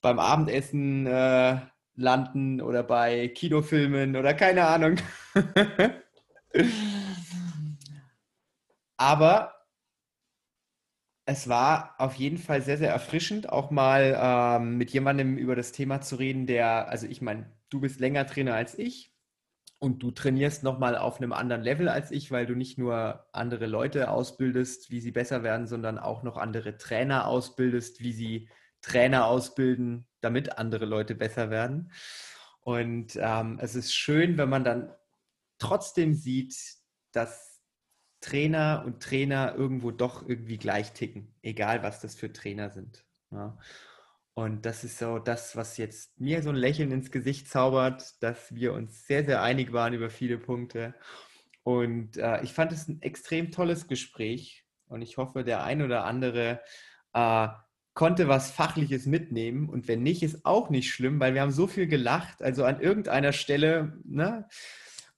beim Abendessen äh, landen oder bei Kinofilmen oder keine Ahnung. Aber es war auf jeden Fall sehr, sehr erfrischend, auch mal ähm, mit jemandem über das Thema zu reden, der, also ich meine, du bist länger Trainer als ich und du trainierst nochmal auf einem anderen Level als ich, weil du nicht nur andere Leute ausbildest, wie sie besser werden, sondern auch noch andere Trainer ausbildest, wie sie Trainer ausbilden, damit andere Leute besser werden. Und ähm, es ist schön, wenn man dann trotzdem sieht, dass Trainer und Trainer irgendwo doch irgendwie gleich ticken, egal was das für Trainer sind. Ja. Und das ist so das, was jetzt mir so ein Lächeln ins Gesicht zaubert, dass wir uns sehr, sehr einig waren über viele Punkte. Und äh, ich fand es ein extrem tolles Gespräch und ich hoffe, der ein oder andere äh, konnte was Fachliches mitnehmen. Und wenn nicht, ist auch nicht schlimm, weil wir haben so viel gelacht. Also an irgendeiner Stelle ne,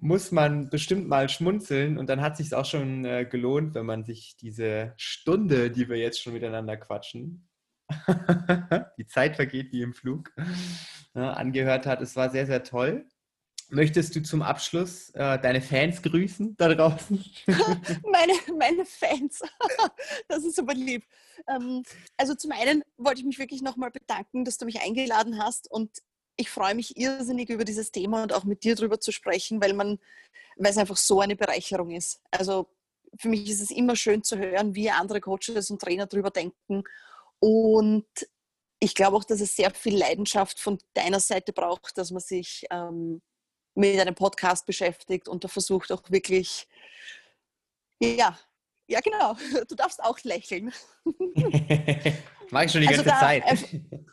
muss man bestimmt mal schmunzeln und dann hat sich auch schon äh, gelohnt, wenn man sich diese Stunde, die wir jetzt schon miteinander quatschen, die Zeit vergeht wie im Flug, ja, angehört hat. Es war sehr, sehr toll. Möchtest du zum Abschluss äh, deine Fans grüßen da draußen? meine, meine Fans, das ist super lieb. Ähm, also zum einen wollte ich mich wirklich nochmal bedanken, dass du mich eingeladen hast und ich freue mich irrsinnig über dieses Thema und auch mit dir darüber zu sprechen, weil man, weil es einfach so eine Bereicherung ist. Also für mich ist es immer schön zu hören, wie andere Coaches und Trainer darüber denken. Und ich glaube auch, dass es sehr viel Leidenschaft von deiner Seite braucht, dass man sich ähm, mit einem Podcast beschäftigt und da versucht auch wirklich, ja, ja genau, du darfst auch lächeln. Mach ich schon die also ganze da, Zeit.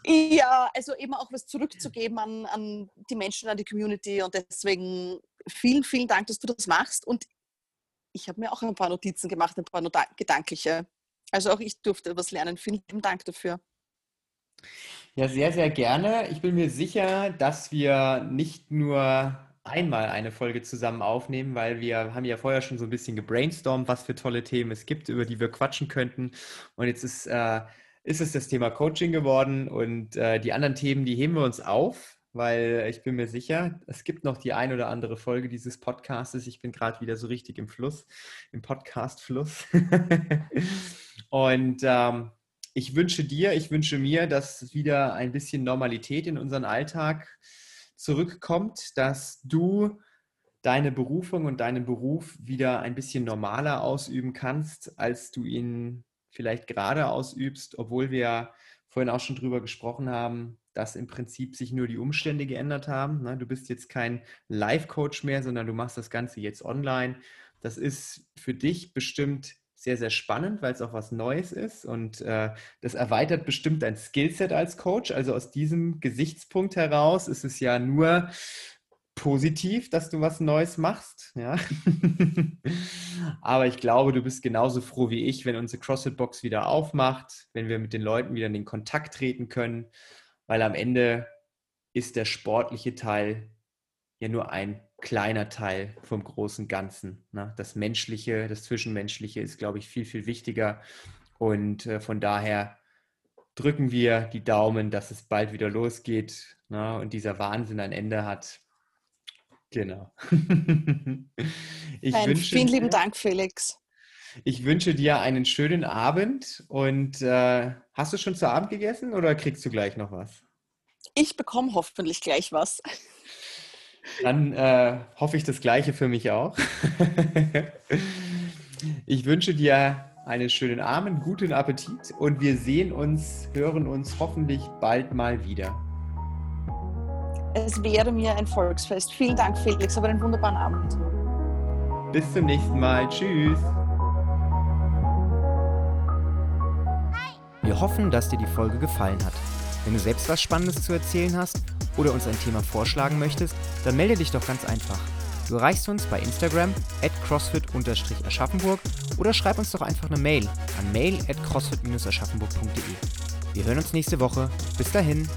Äh, ja, also eben auch was zurückzugeben an, an die Menschen, an die Community und deswegen vielen, vielen Dank, dass du das machst und ich habe mir auch ein paar Notizen gemacht, ein paar gedankliche. Also auch ich durfte was lernen. Vielen Dank dafür. Ja, sehr, sehr gerne. Ich bin mir sicher, dass wir nicht nur einmal eine Folge zusammen aufnehmen, weil wir haben ja vorher schon so ein bisschen gebrainstormt, was für tolle Themen es gibt, über die wir quatschen könnten. Und jetzt ist, äh, ist es das Thema Coaching geworden und äh, die anderen Themen, die heben wir uns auf, weil ich bin mir sicher, es gibt noch die ein oder andere Folge dieses Podcastes. Ich bin gerade wieder so richtig im Fluss, im Podcast-Fluss. und ähm, ich wünsche dir, ich wünsche mir, dass wieder ein bisschen Normalität in unseren Alltag zurückkommt, dass du deine Berufung und deinen Beruf wieder ein bisschen normaler ausüben kannst, als du ihn vielleicht gerade ausübst, obwohl wir vorhin auch schon drüber gesprochen haben, dass im Prinzip sich nur die Umstände geändert haben. Ne? Du bist jetzt kein Live-Coach mehr, sondern du machst das Ganze jetzt online. Das ist für dich bestimmt sehr, sehr spannend, weil es auch was Neues ist und äh, das erweitert bestimmt dein Skillset als Coach. Also aus diesem Gesichtspunkt heraus ist es ja nur positiv, dass du was Neues machst. Ja? Aber ich glaube, du bist genauso froh wie ich, wenn unsere CrossFit-Box wieder aufmacht, wenn wir mit den Leuten wieder in den Kontakt treten können weil am Ende ist der sportliche Teil ja nur ein kleiner Teil vom großen Ganzen. Ne? Das Menschliche, das Zwischenmenschliche ist, glaube ich, viel, viel wichtiger. Und äh, von daher drücken wir die Daumen, dass es bald wieder losgeht ne? und dieser Wahnsinn ein Ende hat. Genau. ich Nein, vielen lieben Dank, Felix. Ich wünsche dir einen schönen Abend und äh, hast du schon zu Abend gegessen oder kriegst du gleich noch was? Ich bekomme hoffentlich gleich was. Dann äh, hoffe ich das Gleiche für mich auch. ich wünsche dir einen schönen Abend, guten Appetit und wir sehen uns, hören uns hoffentlich bald mal wieder. Es wäre mir ein Volksfest. Vielen Dank, Felix, aber einen wunderbaren Abend. Bis zum nächsten Mal. Tschüss. Wir hoffen, dass dir die Folge gefallen hat. Wenn du selbst was Spannendes zu erzählen hast oder uns ein Thema vorschlagen möchtest, dann melde dich doch ganz einfach. Du erreichst uns bei Instagram at crossfit-aschaffenburg oder schreib uns doch einfach eine Mail an mail at crossfit-aschaffenburg.de. Wir hören uns nächste Woche. Bis dahin.